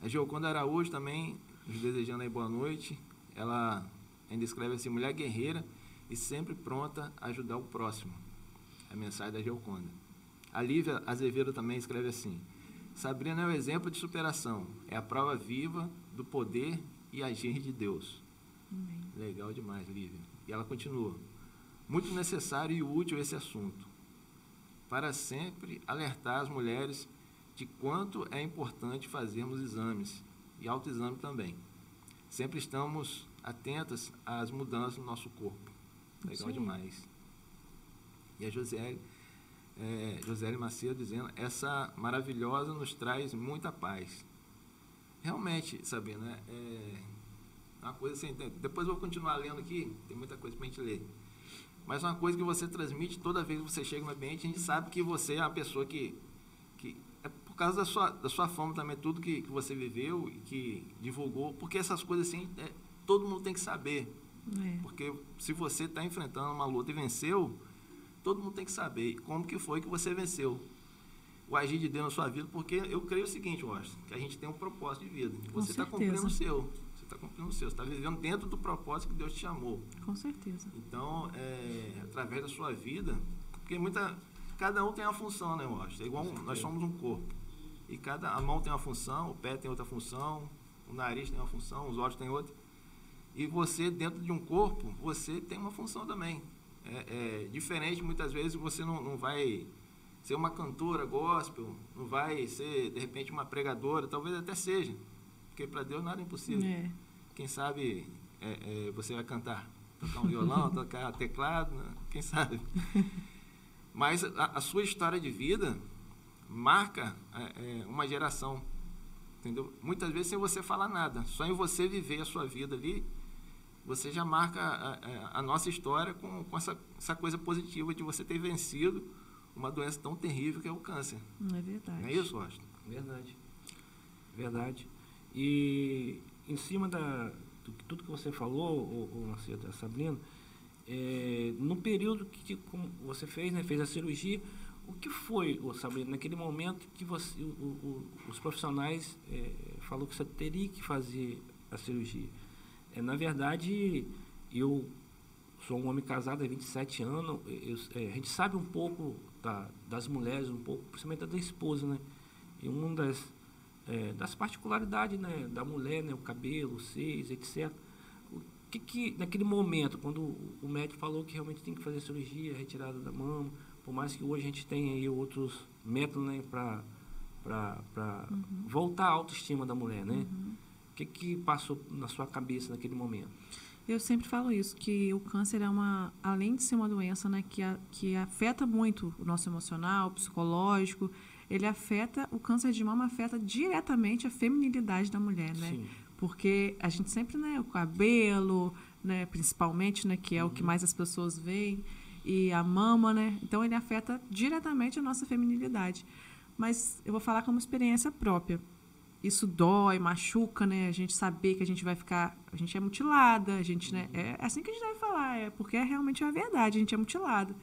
A Gioconda Araújo também, nos desejando aí boa noite. Ela ainda escreve assim, mulher guerreira e sempre pronta a ajudar o próximo. A mensagem da Gioconda. A Lívia Azevedo também escreve assim, Sabrina é o exemplo de superação, é a prova viva do poder e agir de Deus. Amém. Legal demais, Lívia. E ela continua. Muito necessário e útil esse assunto. Para sempre alertar as mulheres de quanto é importante fazermos exames e autoexame também. Sempre estamos atentas às mudanças no nosso corpo. Legal aí. demais. E a Josiele, é, Josiele Macedo dizendo, essa maravilhosa nos traz muita paz. Realmente, Sabrina, é uma coisa assim, depois eu vou continuar lendo aqui, tem muita coisa para a gente ler. Mas uma coisa que você transmite toda vez que você chega no ambiente, a gente sabe que você é uma pessoa que, que é por causa da sua, da sua fama também, tudo que, que você viveu e que divulgou, porque essas coisas assim, é, todo mundo tem que saber. É. Porque se você está enfrentando uma luta e venceu, todo mundo tem que saber como que foi que você venceu. O agir de Deus na sua vida, porque eu creio o seguinte, Washington, que a gente tem um propósito de vida. Você está cumprindo o seu. Você está cumprindo o seu. Você está vivendo dentro do propósito que Deus te chamou. Com certeza. Então, é, através da sua vida, porque muita, cada um tem uma função, né, Washington? É igual um- nós somos um corpo. E cada a mão tem uma função, o pé tem outra função, o nariz tem uma função, os olhos têm outra. E você, dentro de um corpo, você tem uma função também. É, é diferente, muitas vezes, você não, não vai ser uma cantora gospel, não vai ser, de repente, uma pregadora, talvez até seja. Porque para Deus nada é impossível. É. Quem sabe é, é, você vai cantar, tocar um violão, tocar teclado, né? quem sabe. Mas a, a sua história de vida marca é, é, uma geração, entendeu? Muitas vezes sem você falar nada, só em você viver a sua vida ali, você já marca a, a, a nossa história com, com essa, essa coisa positiva de você ter vencido uma doença tão terrível que é o câncer. Não é verdade. Não é isso, Austin? Verdade. Verdade. E em cima da, do, tudo que você falou, o, o Sabrina, é, no período que como você fez, né, fez a cirurgia, o que foi, o Sabrina, naquele momento que você, o, o, os profissionais é, falou que você teria que fazer a cirurgia? É, na verdade, eu sou um homem casado há 27 anos, eu, é, a gente sabe um pouco da, das mulheres, um pouco, principalmente da esposa, né? E uma das, é, das particularidades né, da mulher, né, o cabelo, os seios, etc. O que, que, naquele momento, quando o médico falou que realmente tem que fazer cirurgia, retirada da mama, por mais que hoje a gente tenha aí outros métodos né, para uhum. voltar à autoestima da mulher, né? Uhum. O que, que passou na sua cabeça naquele momento? Eu sempre falo isso, que o câncer é uma, além de ser uma doença, né, que, a, que afeta muito o nosso emocional, psicológico, ele afeta, o câncer de mama afeta diretamente a feminilidade da mulher, né? Sim. Porque a gente sempre, né, o cabelo, né, principalmente, né, que é uhum. o que uhum. mais as pessoas veem, e a mama, né? Então ele afeta diretamente a nossa feminilidade. Mas eu vou falar como experiência própria isso dói, machuca, né? A gente saber que a gente vai ficar, a gente é mutilada, a gente, né? É assim que a gente deve falar, é porque é realmente a verdade, a gente é mutilada.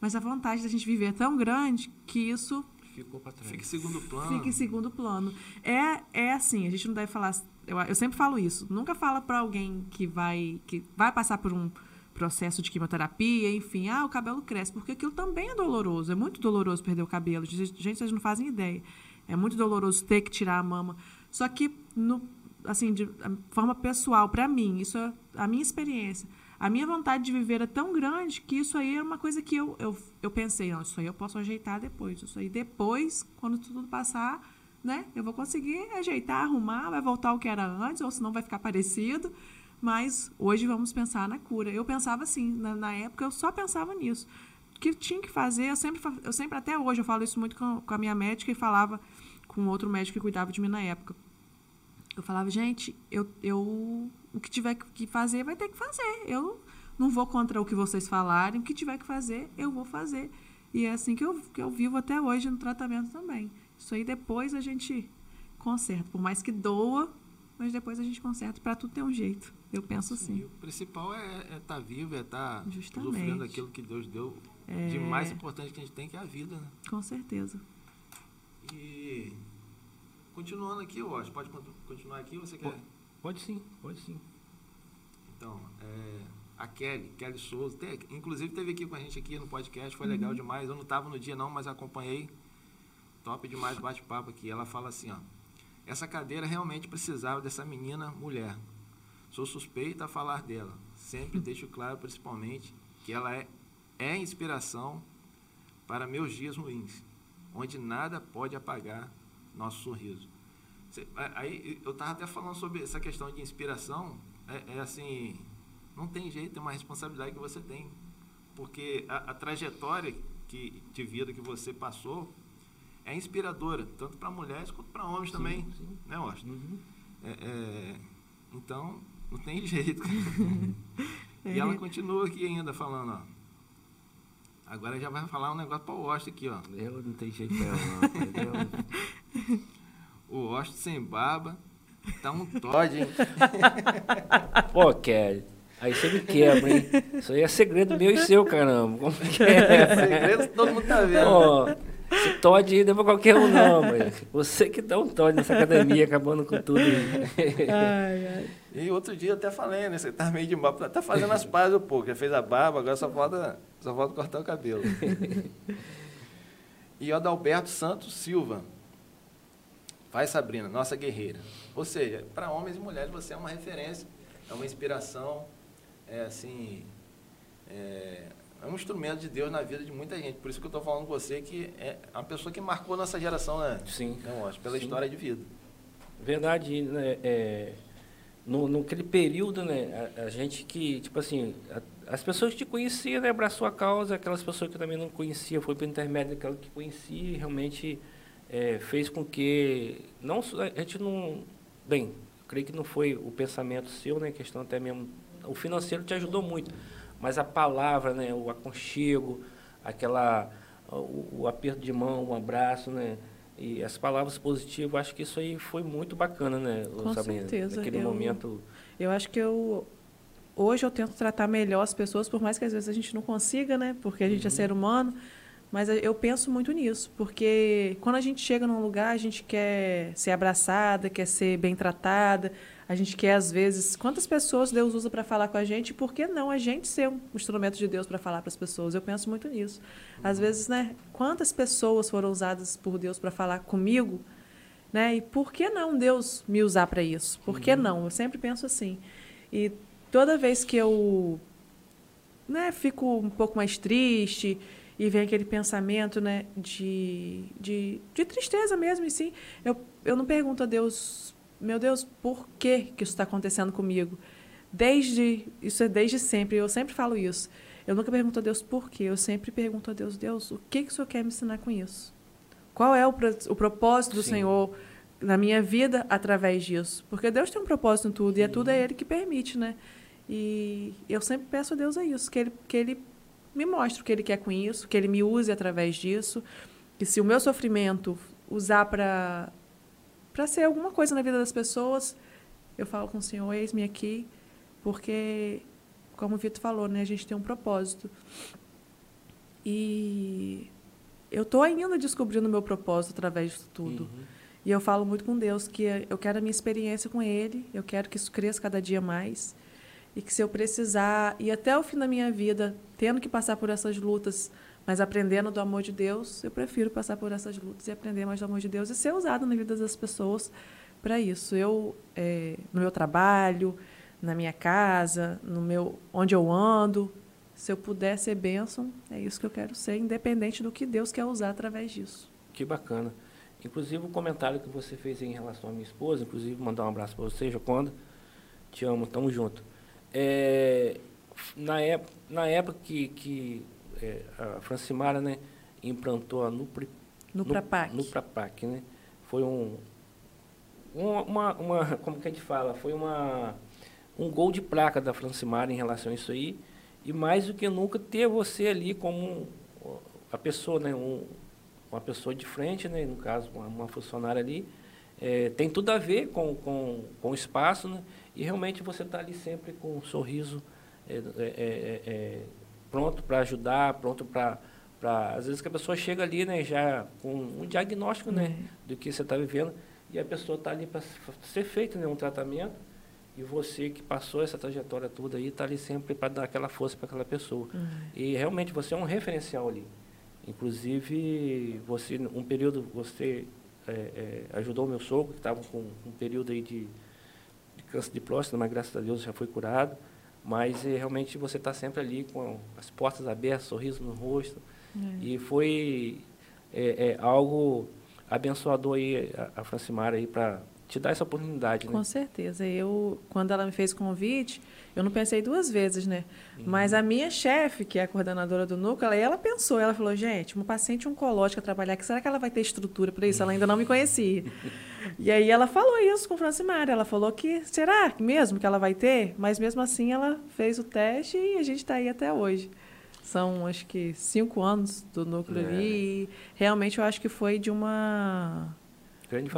Mas a vantagem da gente viver é tão grande que isso ficou para trás. Fica em segundo plano. Fica em segundo plano. É, é assim, a gente não deve falar, eu, eu sempre falo isso, nunca fala para alguém que vai que vai passar por um processo de quimioterapia, enfim, ah, o cabelo cresce, porque aquilo também é doloroso, é muito doloroso perder o cabelo. Gente, vocês não fazem ideia. É muito doloroso ter que tirar a mama. Só que, no, assim, de forma pessoal, para mim, isso é a minha experiência. A minha vontade de viver é tão grande que isso aí é uma coisa que eu, eu, eu pensei, não, isso aí eu posso ajeitar depois. Isso aí depois, quando tudo passar, né, eu vou conseguir ajeitar, arrumar, vai voltar ao que era antes, ou senão vai ficar parecido. Mas hoje vamos pensar na cura. Eu pensava assim, na, na época eu só pensava nisso que tinha que fazer, eu sempre, eu sempre até hoje, eu falo isso muito com, com a minha médica e falava com outro médico que cuidava de mim na época. Eu falava, gente, eu, eu o que tiver que fazer, vai ter que fazer. Eu não vou contra o que vocês falarem, o que tiver que fazer, eu vou fazer. E é assim que eu, que eu vivo até hoje no tratamento também. Isso aí depois a gente conserta. Por mais que doa, mas depois a gente conserta. Para tudo ter um jeito. Eu penso Sim, assim. o principal é estar é tá vivo, é estar tá sofrendo aquilo que Deus deu é... de mais importante que a gente tem, que é a vida. Né? Com certeza. E continuando aqui, eu acho, pode continuar aqui você quer? Pode sim, pode sim. Então, é, a Kelly, Kelly Souza, tem, inclusive teve aqui com a gente aqui no podcast, foi uhum. legal demais. Eu não estava no dia não, mas acompanhei. Top demais bate-papo aqui. Ela fala assim, ó. Essa cadeira realmente precisava dessa menina mulher. Sou suspeita a falar dela. Sempre deixo claro, principalmente, que ela é, é inspiração para meus dias ruins onde nada pode apagar nosso sorriso. Aí eu estava até falando sobre essa questão de inspiração, é, é, assim, não tem jeito, é uma responsabilidade que você tem, porque a, a trajetória que, de vida que você passou é inspiradora, tanto para mulheres quanto para homens sim, também, sim. né, Washington? Uhum. É, é, então, não tem jeito. e ela continua aqui ainda falando, ó, Agora já vai falar um negócio para o Washington aqui, ó. Eu não tem jeito pra ela, não. o Washington sem barba tá um Todd, hein? Pô, Kelly. Aí você me quebra, hein? Isso aí é segredo meu e seu, caramba. Como que é? segredo todo mundo tá vendo. Pô, esse Todd aí não é pra qualquer um, não, mas você que dá um Todd nessa academia, acabando com tudo. ai, ai. E outro dia eu até falei, né? Você tá meio de barba, tá fazendo as pazes um pouco. Já fez a barba, agora só falta, só falta cortar o cabelo. e o Adalberto Santos Silva. Vai, Sabrina, nossa guerreira. Ou seja, para homens e mulheres você é uma referência, é uma inspiração, é assim. É, é um instrumento de Deus na vida de muita gente. Por isso que eu estou falando com você que é uma pessoa que marcou nossa geração, né? Sim. Não, acho, pela Sim. história de vida. Verdade, né? É, no, naquele período, né, a, a, gente que, tipo assim, a, as pessoas que te conheciam, né, abraçou a causa, aquelas pessoas que também não conhecia, foi pelo intermédio daquela que conhecia, realmente é, fez com que, não, a gente não, bem, creio que não foi o pensamento seu, né, questão até mesmo o financeiro te ajudou muito, mas a palavra, né, o aconchego, aquela o, o aperto de mão, o abraço, né, e as palavras positivas, acho que isso aí foi muito bacana, né, Com Sabrina? certeza. Naquele eu, momento. Eu acho que eu hoje eu tento tratar melhor as pessoas, por mais que às vezes a gente não consiga, né, porque a gente é uhum. é ser humano. Mas eu penso muito nisso, porque quando a gente chega num lugar, a gente quer ser abraçada, quer ser bem tratada, a gente quer, às vezes, quantas pessoas Deus usa para falar com a gente, por que não a gente ser um instrumento de Deus para falar para as pessoas? Eu penso muito nisso. Às vezes, né, quantas pessoas foram usadas por Deus para falar comigo, né? E por que não Deus me usar para isso? Por que uhum. não? Eu sempre penso assim. E toda vez que eu né, fico um pouco mais triste, e vem aquele pensamento né, de, de, de tristeza mesmo, e sim, eu, eu não pergunto a Deus, meu Deus, por que, que isso está acontecendo comigo? Desde, isso é desde sempre, eu sempre falo isso. Eu nunca pergunto a Deus por quê, eu sempre pergunto a Deus, Deus, o que, que o Senhor quer me ensinar com isso? Qual é o, o propósito do sim. Senhor na minha vida através disso? Porque Deus tem um propósito em tudo, sim. e é tudo é Ele que permite, né? E eu sempre peço a Deus a isso, que Ele, que ele me mostre o que ele quer com isso, que ele me use através disso, que se o meu sofrimento usar para para ser alguma coisa na vida das pessoas, eu falo com o Senhor, eis-me aqui, porque como o Vitor falou, né, a gente tem um propósito. E eu estou ainda descobrindo o meu propósito através disso tudo. Uhum. E eu falo muito com Deus que eu quero a minha experiência com Ele, eu quero que isso cresça cada dia mais e que se eu precisar e até o fim da minha vida, tendo que passar por essas lutas, mas aprendendo do amor de Deus, eu prefiro passar por essas lutas e aprender mais do amor de Deus e ser usado na vida das pessoas para isso. Eu, é, no meu trabalho, na minha casa, no meu, onde eu ando, se eu puder ser bênção, é isso que eu quero ser, independente do que Deus quer usar através disso. Que bacana. Inclusive o comentário que você fez em relação à minha esposa, inclusive mandar um abraço para você, Joconda. Te amo, tamo junto. É, na, época, na época que, que é, a Francimara né, implantou a Nupri, Nuprapac. Nuprapac, né? Foi um, uma, uma, como que a gente fala, foi uma, um gol de placa da Francimara em relação a isso aí, e mais do que nunca ter você ali como a pessoa, né, um, uma pessoa de frente, né, no caso, uma, uma funcionária ali, é, tem tudo a ver com, com, com o espaço, né? E realmente você está ali sempre com um sorriso é, é, é, é pronto para ajudar, pronto para às vezes que a pessoa chega ali, né, já com um diagnóstico, né, uhum. do que você está vivendo, e a pessoa está ali para ser feito, né, um tratamento, e você que passou essa trajetória toda aí, está ali sempre para dar aquela força para aquela pessoa. Uhum. E realmente você é um referencial ali. Inclusive, você, um período, você é, é, ajudou o meu sogro, que estava com um período aí de câncer de próstata, mas graças a Deus já foi curado. Mas é, realmente você está sempre ali com as portas abertas, sorriso no rosto. É. E foi é, é, algo abençoador aí, a, a Francimara aí para te dar essa oportunidade, né? Com certeza. Eu, quando ela me fez o convite, eu não pensei duas vezes, né? Uhum. Mas a minha chefe, que é a coordenadora do núcleo, ela, ela pensou, ela falou, gente, uma paciente oncológica trabalhar aqui, será que ela vai ter estrutura para isso? Ela ainda não me conhecia. e aí ela falou isso com o Francimar, ela falou que, será mesmo que ela vai ter? Mas mesmo assim ela fez o teste e a gente está aí até hoje. São, acho que, cinco anos do núcleo é. ali. E realmente eu acho que foi de uma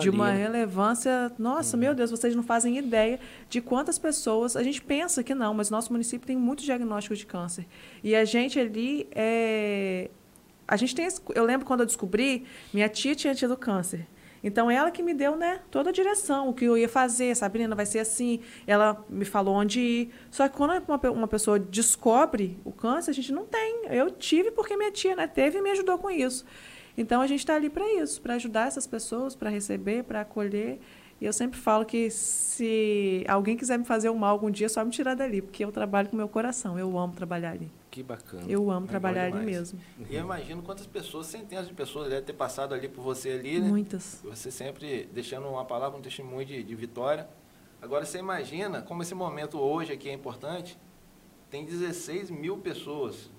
de uma relevância. Nossa, uhum. meu Deus, vocês não fazem ideia de quantas pessoas. A gente pensa que não, mas nosso município tem muitos diagnósticos de câncer. E a gente ali é. A gente tem. Eu lembro quando eu descobri, minha tia tinha tido câncer. Então, ela que me deu né, toda a direção, o que eu ia fazer, Sabrina, vai ser assim. Ela me falou onde ir. Só que quando uma, uma pessoa descobre o câncer, a gente não tem. Eu tive porque minha tia né, teve e me ajudou com isso. Então a gente está ali para isso, para ajudar essas pessoas, para receber, para acolher. E eu sempre falo que se alguém quiser me fazer um mal algum dia, é só me tirar dali, porque eu trabalho com meu coração, eu amo trabalhar ali. Que bacana. Eu amo é trabalhar ali mesmo. E eu imagino quantas pessoas, centenas de pessoas devem ter passado ali por você ali, né? Muitas. Você sempre deixando uma palavra, um testemunho de, de vitória. Agora você imagina como esse momento hoje aqui é importante. Tem 16 mil pessoas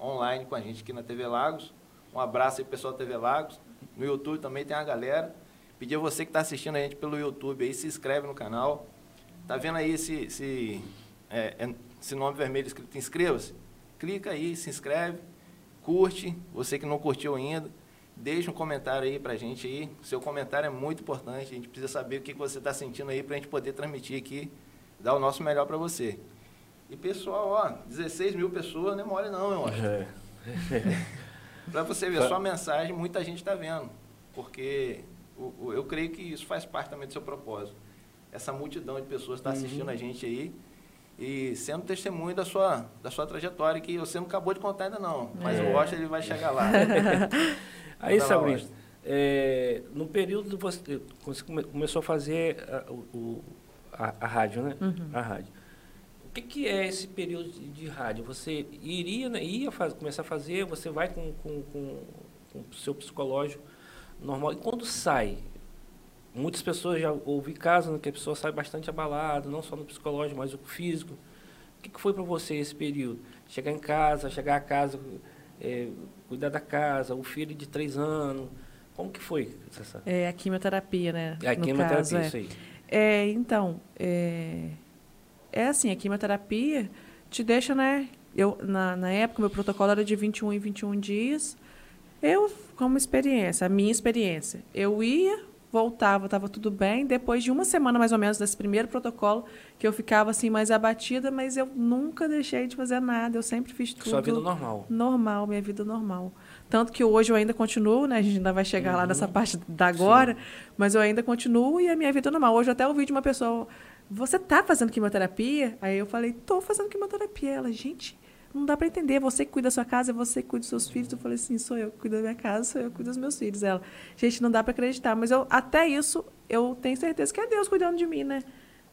online com a gente aqui na TV Lagos um abraço aí pessoal da TV Lagos. No YouTube também tem a galera. Pedir a você que está assistindo a gente pelo YouTube aí, se inscreve no canal. Tá vendo aí esse, esse é, é, esse nome vermelho escrito inscreva-se, clica aí, se inscreve, curte, você que não curtiu ainda, deixa um comentário aí pra gente aí. Seu comentário é muito importante, a gente precisa saber o que você está sentindo aí pra gente poder transmitir aqui, dar o nosso melhor para você. E pessoal, ó, 16 mil pessoas não é mole não, meu anjo. É. Para você ver, sua mensagem muita gente está vendo. Porque o, o, eu creio que isso faz parte também do seu propósito. Essa multidão de pessoas está assistindo Uhum. a gente aí e sendo testemunho da sua, da sua trajetória, que você não acabou de contar ainda não. Mas É. o Rocha ele vai chegar lá. Aí, Sabrina, é, no período que você, você come- começou a fazer a, o- o- a- a rádio, né? Uhum. A rádio. O que, que é esse período de, de rádio? Você iria, né, ia faz- começar a fazer, você vai com, com, com, com o seu psicológico normal. E quando sai? Muitas pessoas já ouvi casos que a pessoa sai bastante abalada, não só no psicológico, mas o físico. O que, que foi para você esse período? Chegar em casa, chegar a casa, é, cuidar da casa, o filho de três anos. Como que foi, Cessá? É a quimioterapia, né? A no quimioterapia, caso, é. isso aí. É, então, é, é assim, a quimioterapia te deixa, né? Eu, na, na época, meu protocolo era de 21 em 21 dias. Eu, como experiência, a minha experiência, eu ia, voltava, estava tudo bem. Depois de uma semana, mais ou menos, desse primeiro protocolo, que eu ficava assim mais abatida, mas eu nunca deixei de fazer nada. Eu sempre fiz tudo Sua vida normal. normal, minha vida normal. Tanto que hoje eu ainda continuo, né? A gente ainda vai chegar lá Uhum. nessa parte da agora, mas eu ainda continuo e a minha vida é normal. Hoje eu até ouvi de uma pessoa, você tá fazendo quimioterapia? Aí eu falei, tô fazendo quimioterapia. Ela, gente, não dá para entender, você que cuida da sua casa, você que cuida dos seus filhos. Eu falei assim, sou eu que cuido da minha casa, sou eu que cuido dos meus filhos. Ela, gente, não dá para acreditar, mas eu até isso eu tenho certeza que é Deus cuidando de mim, né?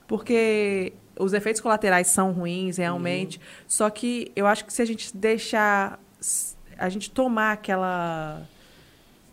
Porque os efeitos colaterais são ruins, realmente. Só que eu acho que se a gente deixar. A gente tomar aquela.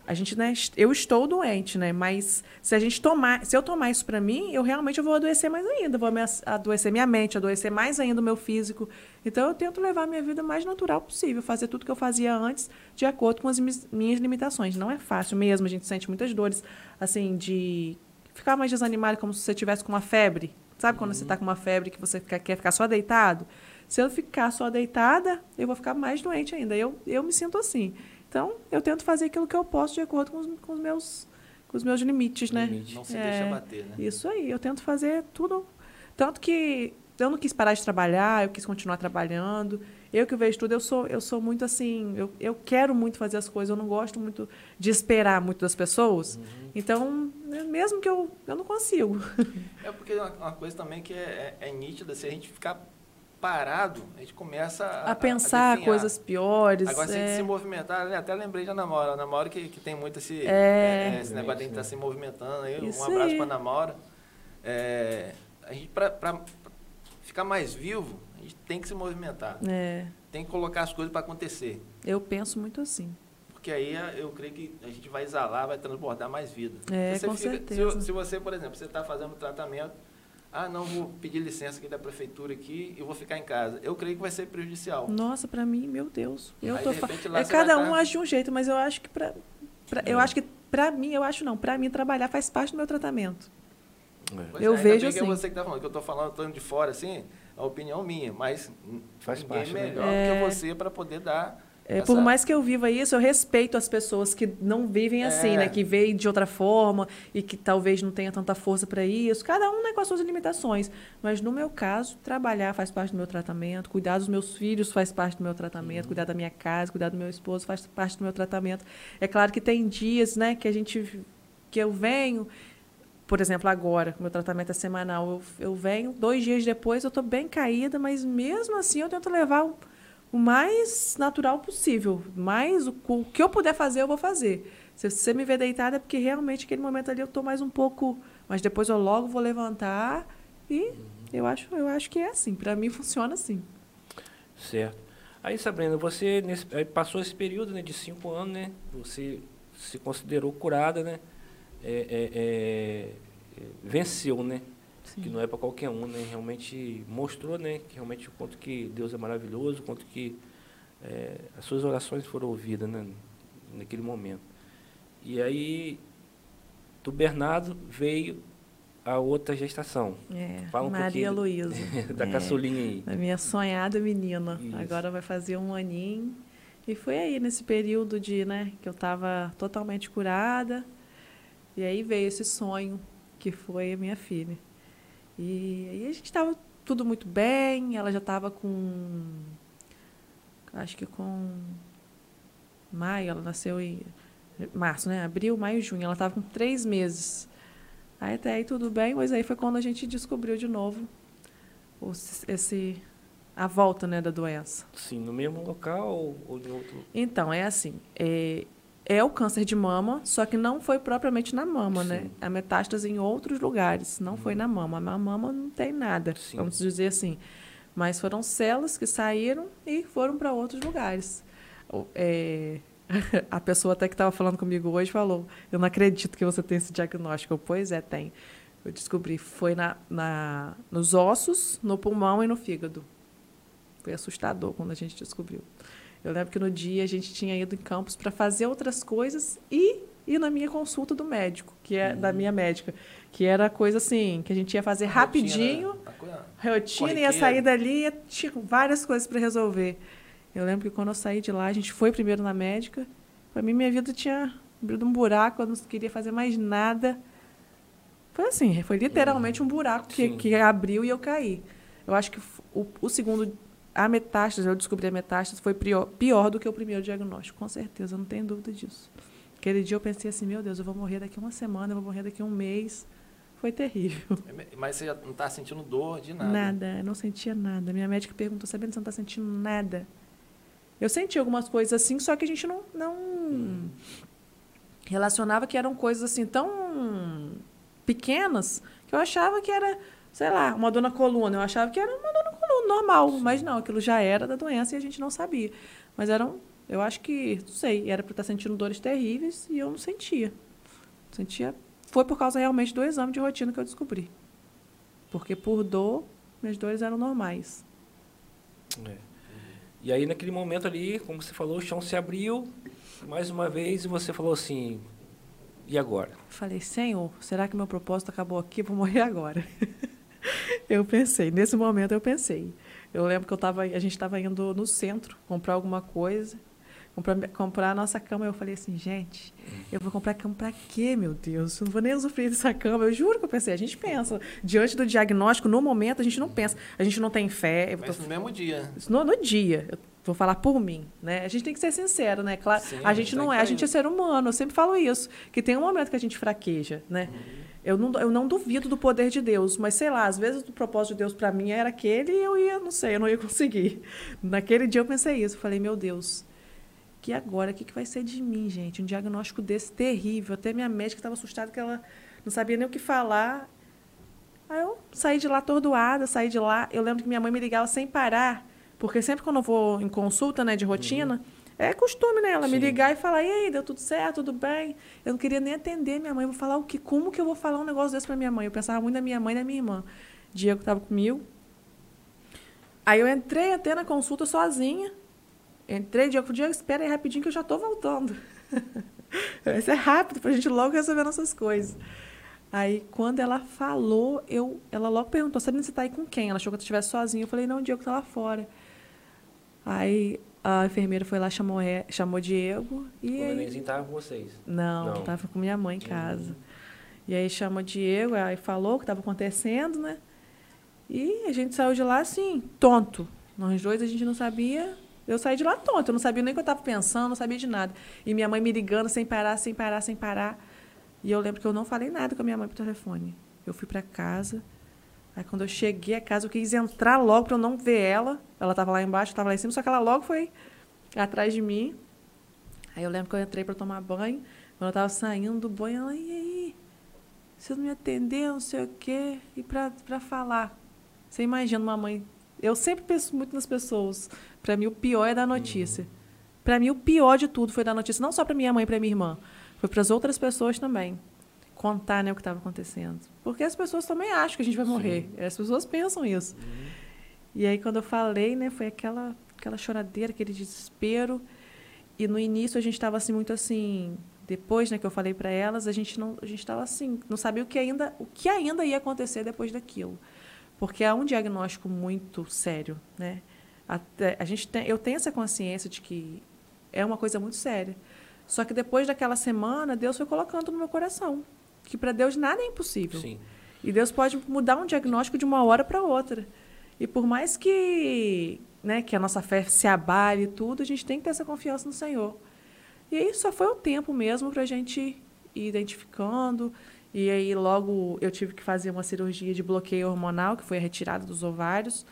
A gente, né? Eu estou doente, né? Mas se a gente tomar. Se eu tomar isso para mim, eu realmente vou adoecer mais ainda. Vou adoecer minha mente, adoecer mais ainda o meu físico. Então eu tento levar a minha vida o mais natural possível. Fazer tudo que eu fazia antes, de acordo com as minhas limitações. Não é fácil mesmo. A gente sente muitas dores, assim, de ficar mais desanimado, como se você tivesse com uma febre. Sabe quando você está com uma febre que você fica- quer ficar só deitado? Se eu ficar só deitada, eu vou ficar mais doente ainda. Eu, eu me sinto assim. Então, eu tento fazer aquilo que eu posso de acordo com os, com os meus, com os meus limites, né? Limite. Não se É, deixa bater, né? Isso aí, eu tento fazer tudo. Tanto que eu não quis parar de trabalhar, eu quis continuar trabalhando. Eu que vejo tudo, eu sou, eu sou muito assim, eu, eu quero muito fazer as coisas, eu não gosto muito de esperar muito das pessoas. Então, né, mesmo que eu, eu não consigo. É porque uma, uma coisa também que é, é- é nítida, se a gente ficar parado, a gente começa a, A pensar definhar. coisas piores. Agora, se a gente é. se movimentar, né, até lembrei da Namora. A Namora que, que tem muito esse, É. é, esse negócio de a gente estar se movimentando. Aí, Isso um abraço para a Namora. É, a gente, para ficar mais vivo, a gente tem que se movimentar. É, Tem que colocar as coisas para acontecer. eu penso muito assim. Porque aí a- eu creio que a gente vai exalar, vai transbordar mais vida. É, Se você com fica- certeza. Se, se você, por exemplo, você está fazendo tratamento, ah, não, vou pedir licença aqui da prefeitura aqui e vou ficar em casa. Eu creio que vai ser prejudicial. Nossa, pra mim, meu Deus. Eu Aí, tô de repente, lá é, cada um tá- age de um jeito, mas eu acho que pra, pra- eu É. acho que para mim, eu acho não, pra mim trabalhar faz parte do meu tratamento. É. Eu é, vejo bem que assim. é você que está falando, que eu estou falando, estou de fora, assim, a opinião minha, mas Faz parte, né? melhor É. que você para poder dar. É, essa- Por mais que eu viva isso, eu respeito as pessoas que não vivem assim, É. né? Que veem de outra forma e que talvez não tenha tanta força para isso. Cada um né, com as suas limitações. Mas no meu caso, trabalhar faz parte do meu tratamento, cuidar dos meus filhos faz parte do meu tratamento, cuidar da minha casa, cuidar do meu esposo faz parte do meu tratamento. É claro que tem dias, né, que a gente que eu venho, por exemplo, agora, meu tratamento é semanal, eu, eu venho, dois dias depois eu estou bem caída, mas mesmo assim eu tento levar o, mais natural possível. Mais o, o que eu puder fazer, eu vou fazer. Se você me ver deitada, é porque realmente aquele momento ali eu estou mais um pouco. Mas depois eu logo vou levantar e eu acho, eu acho que é assim. Para mim funciona assim. Certo. Aí, Sabrina, você nesse- passou esse período né, de cinco anos, né? Você se considerou curada, né? É, é, é, venceu, né? Que não é para qualquer um, né? Realmente mostrou, né? Que realmente o quanto que Deus é maravilhoso, o quanto que é, as suas orações foram ouvidas, né? Naquele momento. E aí, do Bernardo veio a outra gestação. É, Fala um Maria Luísa. da É, caçulinha aí. A minha sonhada menina. Isso. Agora vai fazer um aninho. E foi aí, nesse período de, né, que eu estava totalmente curada. E aí veio esse sonho, que foi a minha filha. E aí a gente estava tudo muito bem, ela já estava com. Acho que com. Maio, ela nasceu em. Março, né? Abril, maio, junho. Ela estava com três meses. Aí até aí tudo bem, mas aí foi quando a gente descobriu de novo esse, a volta né, da doença. Sim, no mesmo local ou, ou em outro? Então, é assim, é, é o câncer de mama, só que não foi propriamente na mama, né? Sim. A metástase em outros lugares, não foi na mama. Na mama não tem nada, Sim. vamos dizer assim. Mas foram células que saíram e foram para outros lugares. É, a pessoa até que estava falando comigo hoje falou: Eu não acredito que você tem esse diagnóstico. Eu, pois é, tem. Eu descobri, foi na, na, nos ossos, no pulmão e no fígado. Foi assustador quando a gente descobriu. Eu lembro que no dia a gente tinha ido em campos para fazer outras coisas e ir na minha consulta do médico, que é da minha médica, que era coisa assim, que a gente ia fazer rapidinho, Rotina, a coisa- rotina, ia sair dali, ia- tinha várias coisas para resolver. Eu lembro que quando eu saí de lá, a gente foi primeiro na médica. Para mim, minha vida tinha abrido um buraco, eu não queria fazer mais nada. Foi assim, foi literalmente um buraco que, Sim. que abriu e eu caí. Eu acho que o, o segundo, a metástase, eu descobri a metástase, foi pior, pior do que o primeiro diagnóstico, com certeza, não tenho dúvida disso. Aquele dia eu pensei assim, meu Deus, eu vou morrer daqui uma semana, eu vou morrer daqui um mês. Foi terrível. Mas você já não está sentindo dor de nada. Nada, eu não sentia nada. Minha médica perguntou, sabendo que você não está sentindo nada? Eu senti algumas coisas assim, só que a gente não, não relacionava que eram coisas assim tão pequenas que eu achava que era, sei lá, uma dor na coluna. Eu achava que era uma dor na coluna normal, mas não, aquilo já era da doença e a gente não sabia. Mas eram, eu acho que, não sei, era para estar sentindo dores terríveis e eu não sentia. Sentia, foi por causa realmente do exame de rotina que eu descobri. Porque por dor, minhas dores eram normais. É. E aí naquele momento ali, como você falou, o chão se abriu mais uma vez e você falou assim, e agora? Falei, Senhor, será que meu propósito acabou aqui? Vou morrer agora. eu pensei, nesse momento eu pensei. Eu lembro que eu tava, a gente estava indo no centro comprar alguma coisa, comprar, comprar a nossa cama. Eu falei assim, gente, eu vou comprar cama para quê, meu Deus? Eu não vou nem usufruir dessa cama. Eu juro que eu pensei. A gente pensa, diante do diagnóstico, no momento, a gente não pensa. A gente não tem fé. Eu tô Mas no mesmo dia. Isso No, no dia, eu vou falar por mim, né? A gente tem que ser sincero, né? Claro, Sim, a gente não é, a gente é ser humano. Eu sempre falo isso, que tem um momento que a gente fraqueja, né? Eu não, eu não duvido do poder de Deus, mas sei lá, às vezes o propósito de Deus para mim era aquele e eu ia, não sei, eu não ia conseguir. Naquele dia eu pensei isso, eu falei, meu Deus, que agora, o que, que vai ser de mim, gente? Um diagnóstico desse terrível. Até minha médica estava assustada que ela não sabia nem o que falar. Aí eu saí de lá atordoada, saí de lá. Eu lembro que minha mãe me ligava sem parar, porque sempre quando eu vou em consulta, né, de rotina, é costume, né, ela me Sim. ligar e falar: "E aí, deu tudo certo, tudo bem?". Eu não queria nem atender minha mãe, eu vou falar o que, como que eu vou falar um negócio desse para minha mãe? Eu pensava muito na minha mãe e na minha irmã. Diego estava comigo. Aí eu entrei até na consulta sozinha. Entrei, Diego, Diego, espera aí rapidinho que eu já estou voltando. Isso é rápido para a gente logo resolver nossas coisas. Aí, quando ela falou, eu, ela logo perguntou, sabendo você está aí com quem? Ela achou que eu estivesse sozinha. Eu falei, não, o Diego está lá fora. Aí a enfermeira foi lá, chamou, chamou Diego. E O aí, nenenzinho tava com vocês. não, Não. tava com minha mãe em casa. E aí chamou Diego, aí falou o que estava acontecendo, né? E a gente saiu de lá assim, tonto. Nós dois a gente não sabia. Eu saí de lá tonto, eu não sabia nem o que eu estava pensando, não sabia de nada. E minha mãe me ligando sem parar, sem parar, sem parar. E eu lembro que eu não falei nada com a minha mãe por telefone. Eu fui para casa. Aí quando eu cheguei a casa, eu quis entrar logo para eu não ver ela. Ela estava lá embaixo, eu estava lá em cima, só que ela logo foi atrás de mim. Aí eu lembro que eu entrei para tomar banho. Quando eu estava saindo do banho, ela, e aí? Você não me atendeu, não sei o quê. E para falar. Você imagina uma mãe. Eu sempre penso muito nas pessoas. Para mim, o pior é dar notícia. Para mim, o pior de tudo foi dar notícia, não só para minha mãe e para minha irmã, foi para as outras pessoas também. Contar né, o que estava acontecendo. Porque as pessoas também acham que a gente vai morrer. As pessoas pensam isso. E aí, quando eu falei, né, foi aquela, aquela choradeira, aquele desespero. E no início a gente estava assim, muito assim, depois, né, que eu falei para elas, a gente não, a gente estava assim, não sabia o que ainda, o que ainda ia acontecer depois daquilo, porque é um diagnóstico muito sério, né? Até, a gente tem, eu tenho essa consciência de que é uma coisa muito séria. Só que depois daquela semana, Deus foi colocando no meu coração que para Deus nada é impossível. Sim. E Deus pode mudar um diagnóstico de uma hora para outra. E por mais que, né, que a nossa fé se abale e tudo, a gente tem que ter essa confiança no Senhor. E aí só foi o tempo mesmo para a gente ir identificando. E aí logo eu tive que fazer uma cirurgia de bloqueio hormonal, que foi a retirada dos ovários.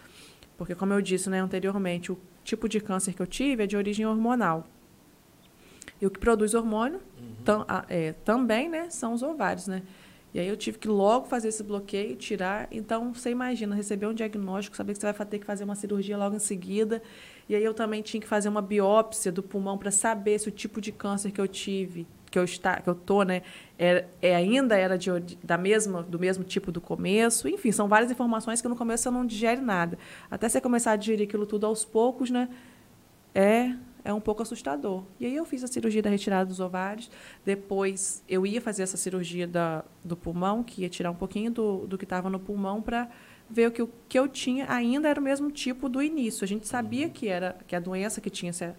Porque, como eu disse né, anteriormente, o tipo de câncer que eu tive é de origem hormonal. E o que produz hormônio uhum. tam, é, também né, são os ovários, né? E aí eu tive que logo fazer esse bloqueio, tirar. Então, você imagina, receber um diagnóstico, saber que você vai ter que fazer uma cirurgia logo em seguida. E aí eu também tinha que fazer uma biópsia do pulmão para saber se o tipo de câncer que eu tive, que eu está, que eu tô, né, é, é ainda era de, da mesma, do mesmo tipo do começo. Enfim, são várias informações que no começo você não digere nada. Até você começar a digerir aquilo tudo aos poucos, né, é é um pouco assustador. E aí eu fiz a cirurgia da retirada dos ovários. Depois eu ia fazer essa cirurgia da, do pulmão, que ia tirar um pouquinho do, do que estava no pulmão para ver o que, o que eu tinha ainda era o mesmo tipo do início. A gente sabia que era que a doença que tinha se,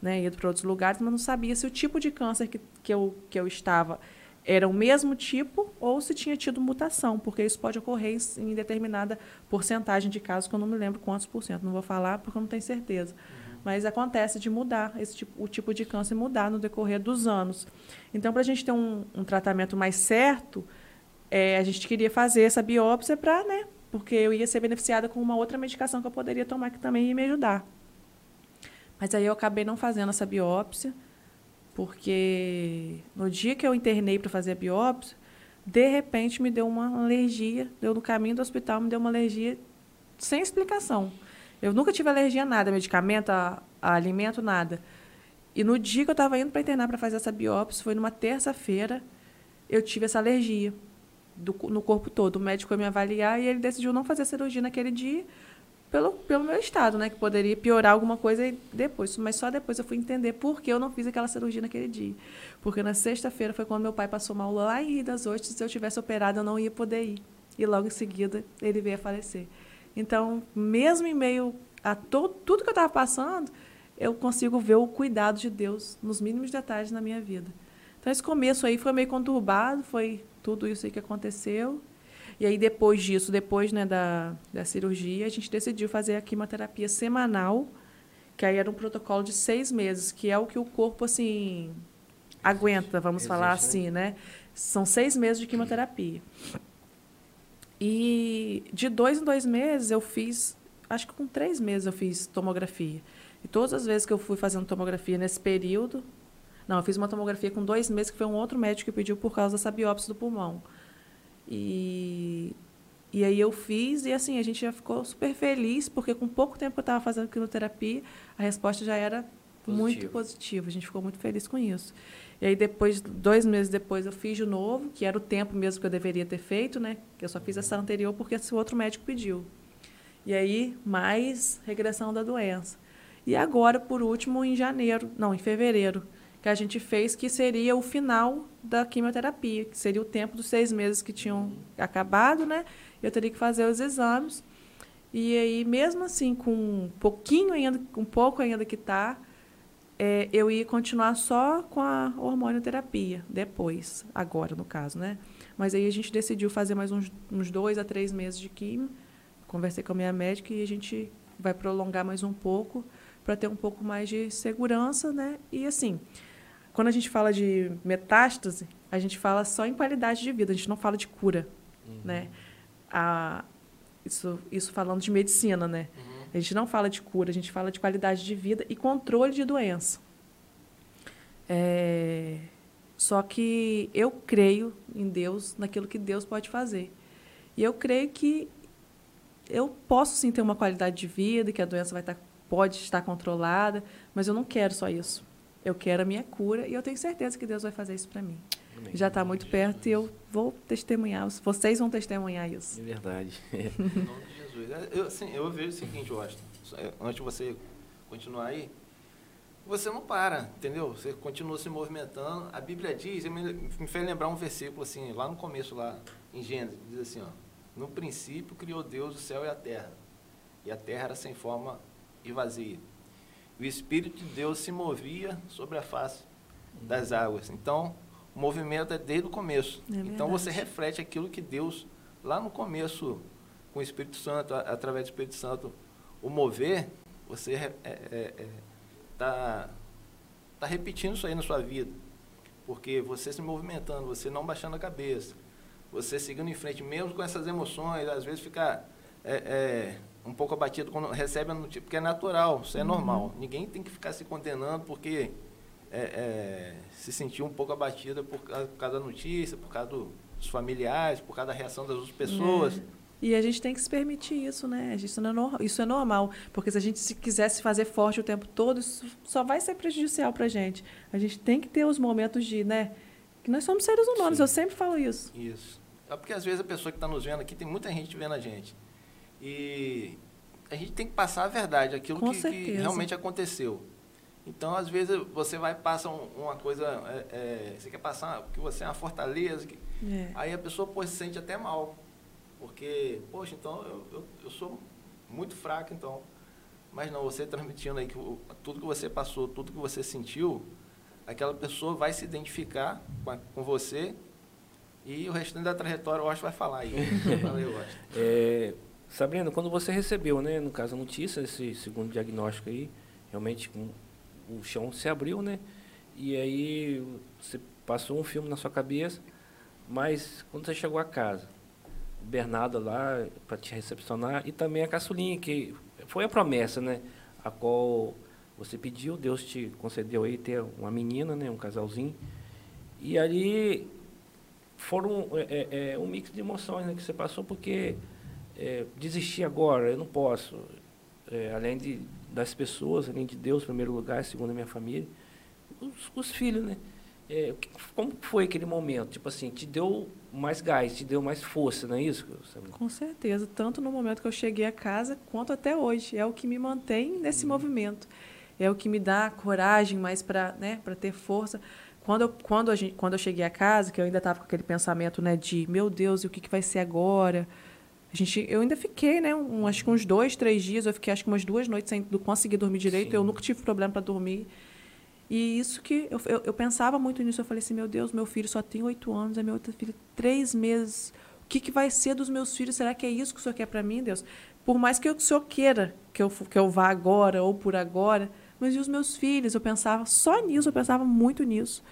né, ido para outros lugares, mas não sabia se o tipo de câncer que, que, eu, que eu estava era o mesmo tipo ou se tinha tido mutação, porque isso pode ocorrer em determinada porcentagem de casos, que eu não me lembro quantos por cento. Não vou falar porque eu não tenho certeza. Mas acontece de mudar, esse tipo, o tipo de câncer mudar no decorrer dos anos. Então, para a gente ter um, um, tratamento mais certo, é, a gente queria fazer essa biópsia para, né? Porque eu ia ser beneficiada com uma outra medicação que eu poderia tomar que também ia me ajudar. Mas aí eu acabei não fazendo essa biópsia, porque no dia que eu internei para fazer a biópsia, de repente me deu uma alergia, deu no caminho do hospital, me deu uma alergia sem explicação. Eu nunca tive alergia a nada, medicamento, a, a alimento, nada. E no dia que eu estava indo para internar para fazer essa biópsia, foi numa terça-feira, eu tive essa alergia do, no corpo todo. O médico foi me avaliar e ele decidiu não fazer a cirurgia naquele dia pelo, pelo meu estado, né? Que poderia piorar alguma coisa depois. Mas só depois eu fui entender por que eu não fiz aquela cirurgia naquele dia. Porque na sexta-feira foi quando meu pai passou mal lá em Rio das Ostras. Se eu tivesse operado, eu não ia poder ir. E logo em seguida, ele veio a falecer. Então, mesmo em meio a todo, tudo que eu estava passando, eu consigo ver o cuidado de Deus nos mínimos detalhes na minha vida. Então, esse começo aí foi meio conturbado, foi tudo isso aí que aconteceu. E aí, depois disso, depois né, da, da cirurgia, a gente decidiu fazer a quimioterapia semanal, que aí era um protocolo de seis meses, que é o que o corpo, assim, aguenta, vamos Existe, falar né? assim, né? São seis meses de quimioterapia. E de dois em dois meses eu fiz, acho que com três meses eu fiz tomografia. E todas as vezes que eu fui fazendo tomografia nesse período, não, eu fiz uma tomografia com dois meses, que foi um outro médico que pediu por causa dessa biópsia do pulmão. E, e aí eu fiz, e assim, a gente já ficou super feliz, porque com pouco tempo que eu estava fazendo quimioterapia, a resposta já era Positivo. muito positiva. A gente ficou muito feliz com isso. E aí depois, dois meses depois, eu fiz de novo, que era o tempo mesmo que eu deveria ter feito, né? Que eu só fiz essa anterior porque esse outro médico pediu. E aí, mais regressão da doença. E agora, por último, em janeiro, não, em fevereiro, que a gente fez, que seria o final da quimioterapia, que seria o tempo dos seis meses que tinham acabado, né? Eu teria que fazer os exames. E aí, mesmo assim, com um pouquinho ainda, um pouco ainda que está, é, eu ia continuar só com a hormonioterapia, depois, agora no caso, né? Mas aí a gente decidiu fazer mais uns, uns dois a três meses de quimio. Conversei com a minha médica e a gente vai prolongar mais um pouco para ter um pouco mais de segurança, né? E assim, quando a gente fala de metástase, a gente fala só em qualidade de vida, a gente não fala de cura, uhum. né? A, isso, isso falando de medicina, né? Uhum. A gente não fala de cura, a gente fala de qualidade de vida e controle de doença. É... Só que eu creio em Deus, naquilo que Deus pode fazer. E eu creio que eu posso sim ter uma qualidade de vida, que a doença vai estar, pode estar controlada, mas eu não quero só isso. Eu quero a minha cura e eu tenho certeza que Deus vai fazer isso para mim. Amém. Já está muito perto e eu vou testemunhar. Vocês vão testemunhar isso. É verdade. Jesus. Eu, assim, eu vejo o seguinte, Washington, é, antes de você continuar aí, você não para, entendeu? Você continua se movimentando. A Bíblia diz, me, me fez lembrar um versículo assim, lá no começo, lá em Gênesis, diz assim, ó, no princípio criou Deus o céu e a terra, e a terra era sem forma e vazia. O Espírito de Deus se movia sobre a face das águas. Então, o movimento é desde o começo. É então, você reflete aquilo que Deus, lá no começo, com o Espírito Santo, através do Espírito Santo, o mover, você é, é, é, está tá repetindo isso aí na sua vida. Porque você se movimentando, você não baixando a cabeça, você seguindo em frente, mesmo com essas emoções, às vezes fica é, é, um pouco abatido quando recebe a notícia, porque é natural, isso é uhum. normal. Ninguém tem que ficar se condenando porque é, se sentiu um pouco abatida por, por causa da notícia, por causa do, dos familiares, por causa da reação das outras pessoas. É. E a gente tem que se permitir isso, né? Isso, não é, isso é normal, porque se a gente se quisesse fazer forte o tempo todo, isso só vai ser prejudicial para a gente. A gente tem que ter os momentos de, né? Que nós somos seres humanos, Sim. eu sempre falo isso. Isso. É porque às vezes a pessoa que está nos vendo aqui, tem muita gente vendo a gente. E a gente tem que passar a verdade, aquilo que, que, realmente aconteceu. Então, às vezes, você vai passar uma coisa, é, é, você quer passar que você é uma fortaleza, que, é. aí a pessoa pô, se sente até mal. Porque, poxa, então eu, eu, eu sou muito fraco, então. Mas não, você transmitindo aí que tudo que você passou, tudo que você sentiu, aquela pessoa vai se identificar com, a, com você e o restante da trajetória eu acho vai falar aí. Valeu, é, Sabrina, quando você recebeu, né, no caso a notícia, esse segundo diagnóstico aí, realmente o chão se abriu, né? E aí você passou um filme na sua cabeça, mas quando você chegou a casa, Bernardo lá para te recepcionar e também a caçulinha, que foi a promessa, né? A qual você pediu, Deus te concedeu aí ter uma menina, né? Um casalzinho. E ali foram é, é, é um mix de emoções né, que você passou, porque é, desistir agora, eu não posso. É, além de, das pessoas, além de Deus, em primeiro lugar, segundo a minha família, os, os filhos, né? É, como foi aquele momento? Tipo assim, te deu mais gás, te deu mais força, não é isso? Com certeza, tanto no momento que eu cheguei a casa, quanto até hoje. É o que me mantém nesse uhum. movimento. É o que me dá coragem mais para né, ter força. Quando eu, quando, a gente, quando eu cheguei a casa, que eu ainda estava com aquele pensamento né, de, meu Deus, e o que, que vai ser agora? A gente, eu ainda fiquei, né? Um, acho que uns dois, três dias, eu fiquei acho que umas duas noites sem conseguir dormir direito. Sim. Eu nunca tive problema para dormir. E isso que eu, eu, eu, pensava muito nisso. Eu falei assim, meu Deus, meu filho só tem oito anos, a minha outra filha três meses. O que, que vai ser dos meus filhos? Será que é isso que o Senhor quer para mim, Deus? Por mais que o Senhor queira que eu, que eu vá agora ou por agora, mas e os meus filhos? Eu pensava só nisso, eu pensava muito nisso.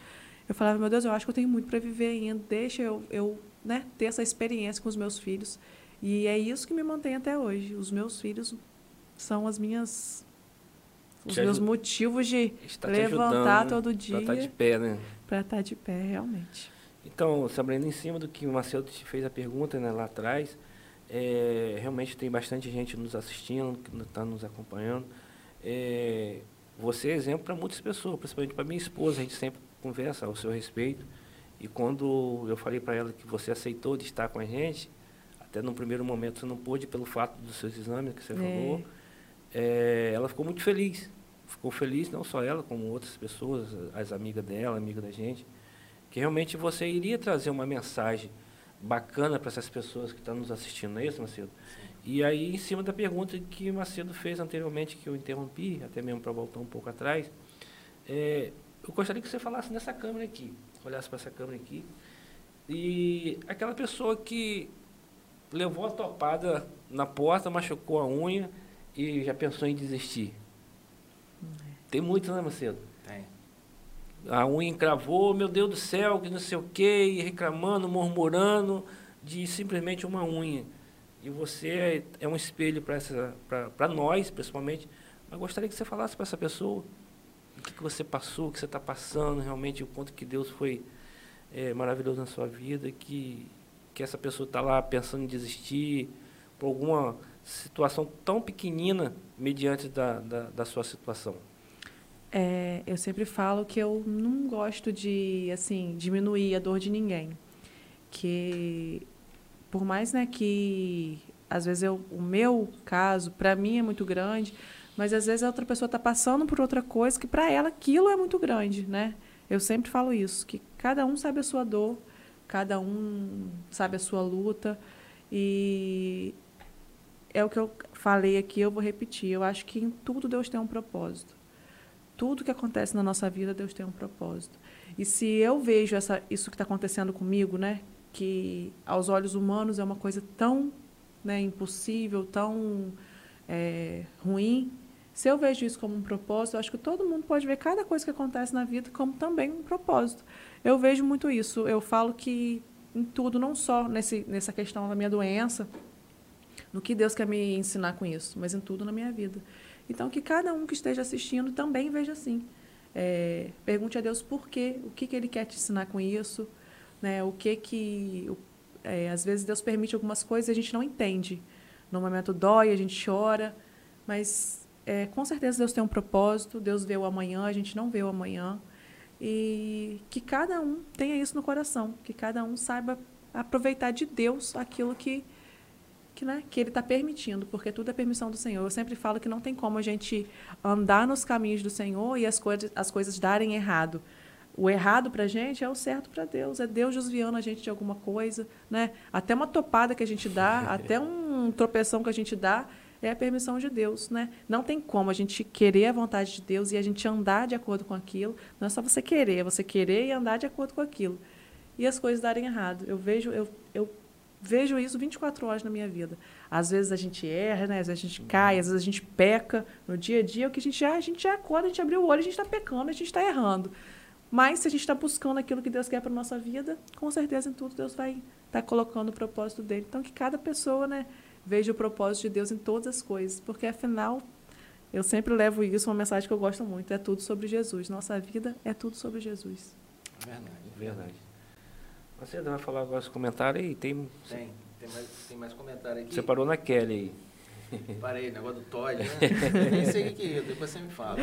Eu falava, meu Deus, eu acho que eu tenho muito para viver ainda. Deixa eu, eu né, ter essa experiência com os meus filhos. E é isso que me mantém até hoje. Os meus filhos são as minhas os te meus motivos de levantar todo dia. Para estar tá de pé, né? Para estar tá de pé, realmente. Então, Sabrina, em cima do que o Marcelo te fez a pergunta né, lá atrás, é, realmente tem bastante gente nos assistindo, que está nos acompanhando. É, você é exemplo para muitas pessoas, principalmente para minha esposa, a gente sempre conversa ao seu respeito. E quando eu falei para ela que você aceitou de estar com a gente, até no primeiro momento você não pôde pelo fato dos seus exames que você é. falou, é, ela ficou muito feliz ficou feliz, não só ela, como outras pessoas, as amigas dela, amiga da gente, que realmente você iria trazer uma mensagem bacana para essas pessoas que estão nos assistindo, não é isso, Macedo? Sim. E aí, em cima da pergunta que o Macedo fez anteriormente, que eu interrompi, até mesmo para voltar um pouco atrás, é, eu gostaria que você falasse nessa câmera aqui, olhasse para essa câmera aqui, e aquela pessoa que levou a topada na porta, machucou a unha e já pensou em desistir. Tem muito, né, Macedo? Tem. A unha encravou, meu Deus do céu, que não sei o quê, reclamando, murmurando de simplesmente uma unha. E você é, é um espelho para nós, principalmente. Mas gostaria que você falasse para essa pessoa o que, que você passou, o que você está passando, realmente o quanto que Deus foi é, maravilhoso na sua vida, que, que essa pessoa está lá pensando em desistir por alguma situação tão pequenina mediante da, da, da sua situação. É, eu sempre falo que eu não gosto de assim diminuir a dor de ninguém, que por mais né que às vezes eu, o meu caso para mim é muito grande, Mas às vezes a outra pessoa está passando por outra coisa que para ela aquilo é muito grande, né? Eu sempre falo isso, que cada um sabe a sua dor, cada um sabe a sua luta e é o que eu falei aqui, eu vou repetir. Eu acho que em tudo Deus tem um propósito. Tudo que acontece na nossa vida, Deus tem um propósito. E se eu vejo essa, isso que está acontecendo comigo, né, que aos olhos humanos é uma coisa tão né, impossível, tão é, ruim, se eu vejo isso como um propósito, acho que todo mundo pode ver cada coisa que acontece na vida como também um propósito. Eu vejo muito isso. Eu falo que em tudo, não só nesse, nessa questão da minha doença, no que Deus quer me ensinar com isso, mas em tudo na minha vida. Então, que cada um que esteja assistindo também veja assim. É, pergunte a Deus por quê, o que, que Ele quer te ensinar com isso, né? o que que... É, às vezes Deus permite algumas coisas e a gente não entende. No momento dói, a gente chora, mas é, com certeza Deus tem um propósito, Deus vê o amanhã, a gente não vê o amanhã. E que cada um tenha isso no coração, que cada um saiba aproveitar de Deus aquilo que que, né, que ele está permitindo, porque tudo é permissão do Senhor. Eu sempre falo que não tem como a gente andar nos caminhos do Senhor e as, coisas, as coisas darem errado. O errado para a gente é o certo para Deus. É Deus desviando a gente de alguma coisa. Né? Até uma topada que a gente dá, até um tropeção que a gente dá, é a permissão de Deus. Né? Não tem como a gente querer a vontade de Deus e a gente andar de acordo com aquilo. Não é só você querer, é você querer e andar de acordo com aquilo. E as coisas darem errado. Eu vejo, eu, eu vejo isso 24 horas na minha vida. Às vezes a gente erra, né? às vezes a gente cai, às vezes a gente peca no dia a dia, o que a gente já, a gente já acorda, a gente abriu o olho, a gente está pecando, a gente está errando. Mas se a gente está buscando aquilo que Deus quer para nossa vida, com certeza em tudo Deus vai estar tá colocando o propósito dele. Então que cada pessoa, né, veja o propósito de Deus em todas as coisas, porque afinal eu sempre levo isso, uma mensagem que eu gosto muito, é tudo sobre Jesus. Nossa vida é tudo sobre Jesus. Verdade, verdade. Você vai falar agora os comentários aí? Tem, tem, tem mais, tem mais comentário aqui. Você parou na Kelly aí. Parei, negócio do Todd, né? Nem sei o que é, depois você me fala.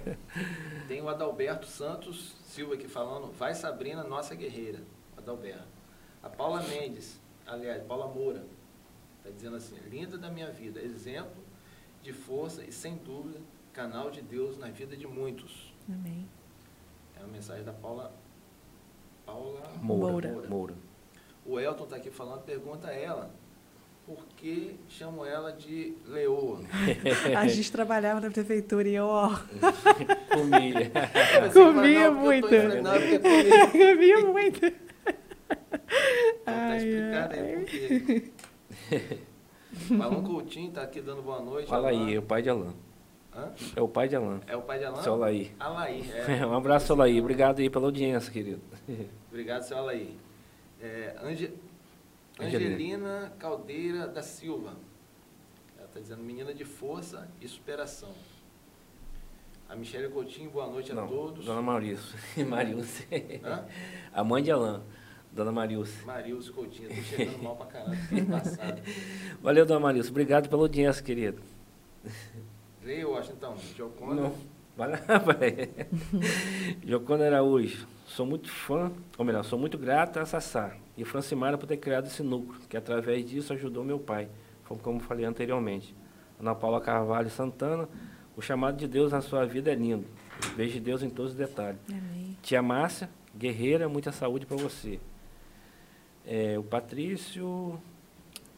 Tem o Adalberto Santos Silva aqui falando, vai Sabrina, nossa guerreira. Adalberto. A Paula Mendes, aliás, Paula Moura, está dizendo assim, linda da minha vida, exemplo de força e sem dúvida, canal de Deus na vida de muitos. Amém. É uma mensagem da Paula Paula Moura. Moura. Moura. O Elton está aqui falando, pergunta a ela por que chamam ela de leoa. a gente trabalhava na prefeitura e eu, ó. Comia. comia muito. comia muito. Então tá explicado aí por quê. Marlon Coutinho está aqui dando boa noite. Fala aí, é o pai de Alain. Hã? É o pai de Alain. É o pai de Alain? Seu Alaí. Alaí, é. um abraço, Alaí. Obrigado aí pela audiência, querido. Obrigado, seu Alaí. É, Ange... Angelina Caldeira da Silva. Ela está dizendo menina de força e superação. A Michelle Coutinho, boa noite Não, a todos. Dona. Marilce. Hã? A mãe de Alain. Dona Marilce. Marilce Coutinho, estou chegando mal pra caralho. Passado. Valeu, Dona Marilce. Obrigado pela audiência, querido. Acho, então. Joconda. Não. Vai lá, vai. Joconda Araújo. Sou muito fã, ou melhor, sou muito grata a Sassá e Francimara por ter criado esse núcleo, que através disso ajudou meu pai, como falei anteriormente. Ana Paula Carvalho Santana, o chamado de Deus na sua vida é lindo. Vejo Deus em todos os detalhes. Amém. Tia Márcia, guerreira, muita saúde para você. É, o Patrício,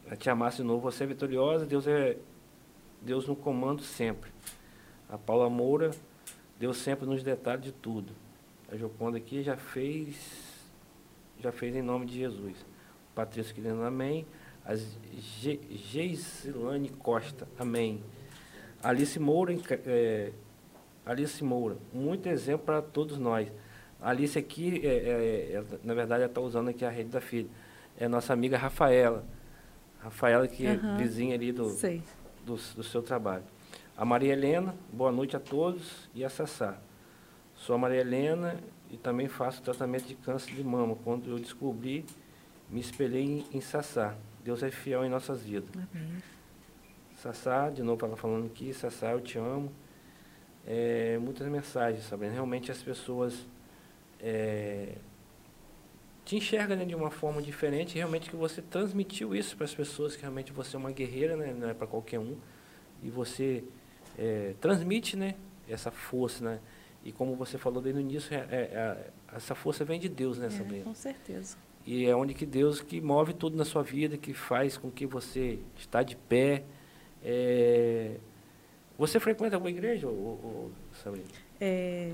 a tia Márcia de novo, você é vitoriosa, Deus é Deus no comando sempre. A Paula Moura, Deus sempre nos detalhes de tudo. A Joconda aqui já fez, já fez em nome de Jesus. O Patrício querendo amém. A Geisilane Costa, amém. Alice Moura, é, Alice Moura, muito exemplo para todos nós. A Alice aqui, é, é, é na verdade, ela está usando aqui a rede da filha. É nossa amiga Rafaela. Rafaela, que uhum. é vizinha ali do, do, do, seu trabalho. A Maria Helena, boa noite a todos. E a Sassá. Sou a Maria Helena e também faço tratamento de câncer de mama. Quando eu descobri, me espelhei em, em Sassá. Deus é fiel em nossas vidas. Amém. Sassá, de novo ela falando aqui, Sassá, eu te amo. É, muitas mensagens, Sabrina. Realmente as pessoas é, te enxergam né, de uma forma diferente. Realmente que você transmitiu isso para as pessoas, que realmente você é uma guerreira, né, não é para qualquer um. E você é, transmite, né? Essa força, né? E como você falou desde o início, é, é, é essa força vem de Deus, né, Sabrina? com certeza. E é onde que Deus que move tudo na sua vida, que faz com que você está de pé. É... Você frequenta alguma igreja, ou, ou, Sabrina? É,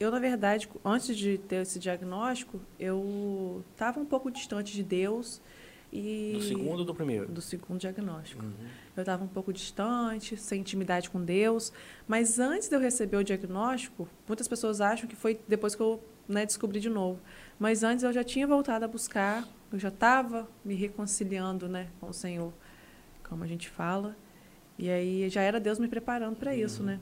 eu, na verdade, antes de ter esse diagnóstico, eu estava um pouco distante de Deus. E do segundo ou do primeiro? Do segundo diagnóstico. Uhum. Eu estava um pouco distante, sem intimidade com Deus. Mas antes de eu receber o diagnóstico, muitas pessoas acham que foi depois que eu né, descobri de novo. Mas antes eu já tinha voltado a buscar, eu já estava me reconciliando né, com o Senhor, como a gente fala. E aí já era Deus me preparando para isso, uhum. né?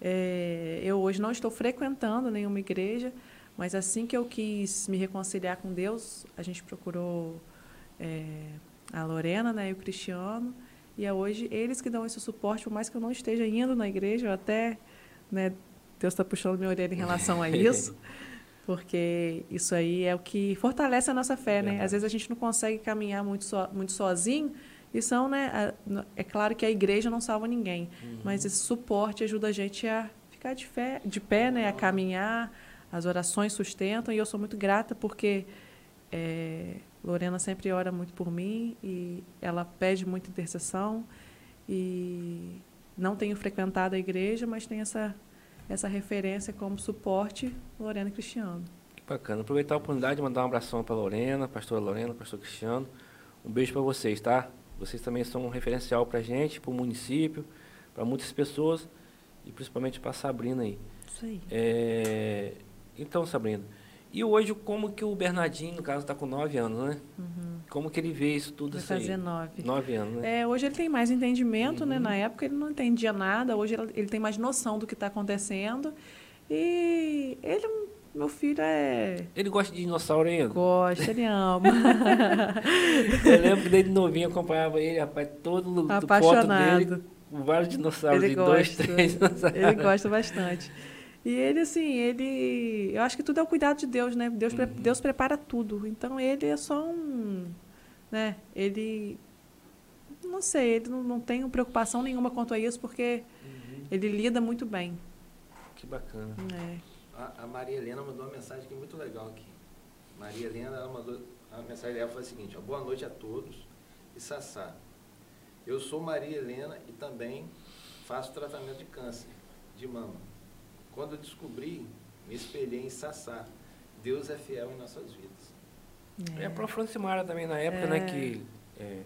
É, eu hoje não estou frequentando nenhuma igreja, mas assim que eu quis me reconciliar com Deus, a gente procurou é, a Lorena né, e o Cristiano, e é hoje eles que dão esse suporte, por mais que eu não esteja indo na igreja, eu até, né, Deus está puxando minha orelha em relação a isso, porque isso aí é o que fortalece a nossa fé, né? Às vezes a gente não consegue caminhar muito, so, muito sozinho, e são, né, é claro que a igreja não salva ninguém, uhum. mas esse suporte ajuda a gente a ficar de, fé, de pé, né, a caminhar, as orações sustentam, e eu sou muito grata porque é, Lorena sempre ora muito por mim e ela pede muita intercessão e não tenho frequentado a igreja, mas tenho essa, essa referência como suporte Lorena Cristiano. Que bacana. Aproveitar a oportunidade de mandar um abração para Lorena, pastora Lorena, pastor Cristiano. Um beijo para vocês, tá? Vocês também são um referencial para a gente, para o município, para muitas pessoas e principalmente para a Sabrina aí. Isso aí. É, então, Sabrina, e hoje como que o Bernardinho, no caso, está com nove anos, né? Uhum. Como que ele vê isso tudo Vai isso fazer aí? nove. Nove anos, né? É, hoje ele tem mais entendimento, né? uhum. né? Na época ele não entendia nada, hoje ele tem mais noção do que está acontecendo. E ele meu filho é. Ele gosta de dinossauro ainda? Gosta, ele ama. eu lembro que desde novinho acompanhava ele, rapaz, todo Apaixonado. foto dele, com vários dinossauros ele gosta. dois, três Ele gosta bastante. E ele, assim, ele. Eu acho que tudo é o cuidado de Deus, né? Deus, uhum. Deus prepara tudo. Então ele é só um. Né? Ele. Não sei, ele não, não tem preocupação nenhuma quanto a isso, porque uhum. ele lida muito bem. Que bacana. É. A, a, Maria Helena mandou uma mensagem aqui muito legal aqui. Maria Helena, ela mandou a mensagem dela foi a seguinte, ó, boa noite a todos e Sassá. Eu sou Maria Helena e também faço tratamento de câncer de mama. Quando eu descobri, me espelhei em Sassá. Deus é fiel em nossas vidas. É, é para Francimara também na época, né, é. né, que é,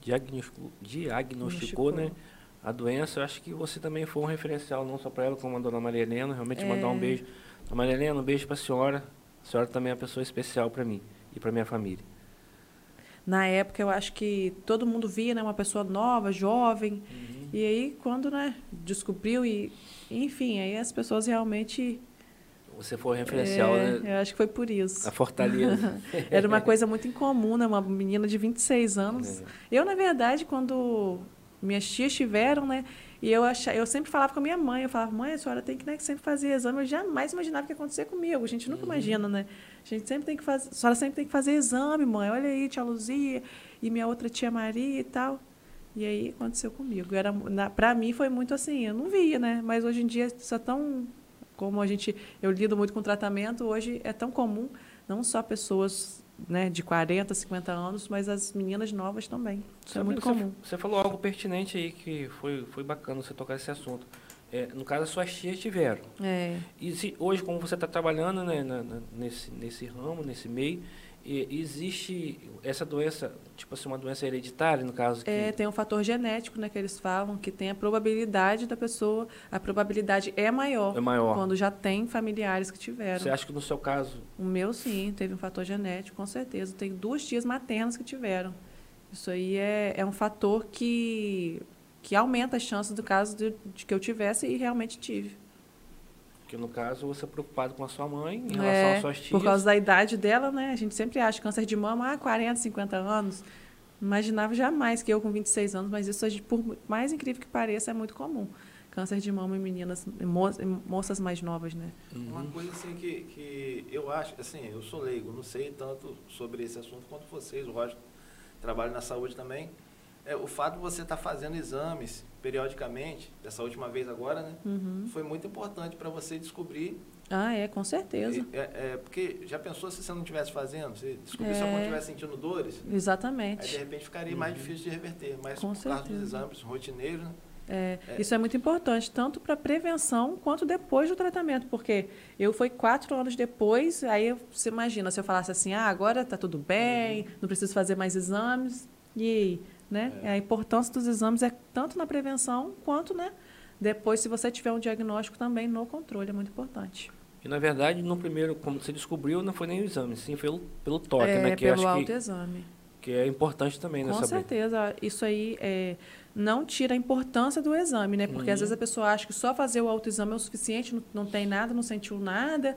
diagnosticou, diagnosticou, né, a doença, eu acho que você também foi um referencial, não só para ela, como a dona Maria Helena. Realmente é. mandar um beijo. Dona Maria Helena, um beijo para a senhora. A senhora também é uma pessoa especial para mim e para minha família. Na época, eu acho que todo mundo via né, uma pessoa nova, jovem. Uhum. E aí, quando né, descobriu, e enfim, aí as pessoas realmente você foi referencial, é, né? Eu acho que foi por isso. A Fortaleza. Era uma coisa muito incomum, né? Uma menina de 26 anos. É. Eu, na verdade, quando minhas tias tiveram, né? E eu, achava, eu sempre falava com a minha mãe, eu falava, mãe, a senhora tem que né, sempre fazer exame. Eu jamais imaginava que ia acontecer comigo. A gente nunca uhum. imagina, né? A gente sempre tem que fazer. A senhora sempre tem que fazer exame, mãe. Olha aí, tia Luzia e minha outra tia Maria e tal. E aí aconteceu comigo. Era, para mim foi muito assim, eu não via, né? Mas hoje em dia isso é tão. Como a gente. Eu lido muito com tratamento, hoje é tão comum, não só pessoas né, de 40, 50 anos, mas as meninas novas também. Isso Sabe, é muito você, comum. Você falou algo pertinente aí que foi, foi bacana você tocar esse assunto. É, no caso, as suas tias tiveram. É. E se, hoje, como você está trabalhando né, na, na, nesse, nesse ramo, nesse meio, existe essa doença, tipo assim, uma doença hereditária, no caso? Que... É, tem um fator genético, né, que eles falam, que tem a probabilidade da pessoa, a probabilidade é maior. É maior. Quando já tem familiares que tiveram. Você acha que no seu caso? O meu, sim, teve um fator genético, com certeza. Tem duas tias maternas que tiveram. Isso aí é, é um fator que, que aumenta as chances do caso de, de que eu tivesse e realmente tive. Porque no caso você é preocupado com a sua mãe em relação é, às suas tias. Por causa da idade dela, né? A gente sempre acha câncer de mama, ah, 40, 50 anos. Não imaginava jamais que eu com 26 anos, mas isso, por mais incrível que pareça, é muito comum. Câncer de mama em meninas, em moças mais novas, né? Uhum. Uma coisa assim que, que eu acho, assim, eu sou leigo, não sei tanto sobre esse assunto quanto vocês, o Roger trabalha na saúde também. é, o fato de você estar tá fazendo exames periodicamente, dessa última vez agora, né? Uhum. Foi muito importante para você descobrir. Ah, é, com certeza. É, é, porque já pensou se você não estivesse fazendo? Você descobriu se É. alguém estivesse sentindo dores? Aí, de Exatamente. repente, ficaria mais difícil de reverter. Mas Com por causa dos certeza. exames rotineiros, né? É, É. Isso é muito importante, tanto para prevenção quanto depois do tratamento, porque eu fui quatro anos depois, aí você imagina, se eu falasse assim, ah, agora está tudo bem, Uhum. não preciso fazer mais exames, e aí, né? É. A importância dos exames é tanto na prevenção quanto, né? Depois, se você tiver um diagnóstico também no controle, é muito importante. E na verdade, no primeiro, como você descobriu, não foi nem o exame, sim pelo, pelo toque, é, né? Que pelo que, autoexame. que é importante também, né? Com saber. certeza. Isso aí é, não tira a importância do exame, né? Porque às Uhum. vezes a pessoa acha que só fazer o autoexame é o suficiente, não, não tem nada, não sentiu nada,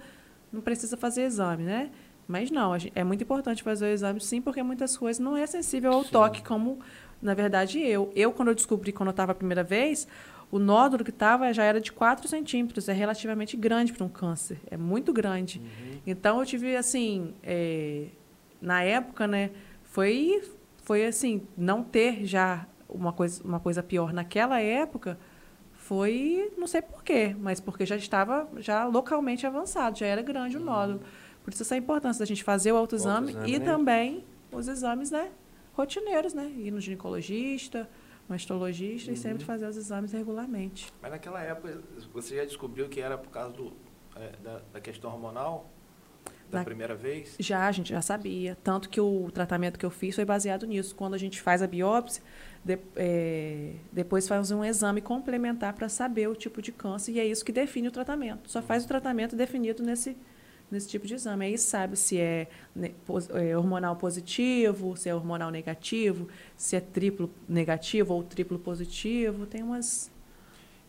não precisa fazer exame, né? Mas não, é muito importante fazer o exame sim, porque muitas coisas não é sensível ao Sim. toque, como na verdade eu. Eu, quando eu descobri, quando eu estava a primeira vez, o nódulo que estava já era de 4 centímetros, é relativamente grande para um câncer, é muito grande. Uhum. Então eu tive assim, é, na época, né, foi foi assim, não ter já uma coisa uma coisa pior naquela época foi, não sei porquê, mas porque já estava já localmente avançado, já era grande o nódulo. Por isso essa importância da gente fazer o autoexame, autoexame, e né? também os exames, né, rotineiros, né, ir no ginecologista, mastologista e sempre fazer os exames regularmente. Mas naquela época, você já descobriu que era por causa do, é, da, da questão hormonal? Da Na- primeira vez? Já, a gente já sabia. Tanto que o tratamento que eu fiz foi baseado nisso. Quando a gente faz a biópsia, de- é, depois faz um exame complementar para saber o tipo de câncer, e é isso que define o tratamento. Só faz o tratamento definido nesse, nesse tipo de exame. Aí sabe se é, pos- é hormonal positivo, se é hormonal negativo, se é triplo negativo ou triplo positivo. Tem umas.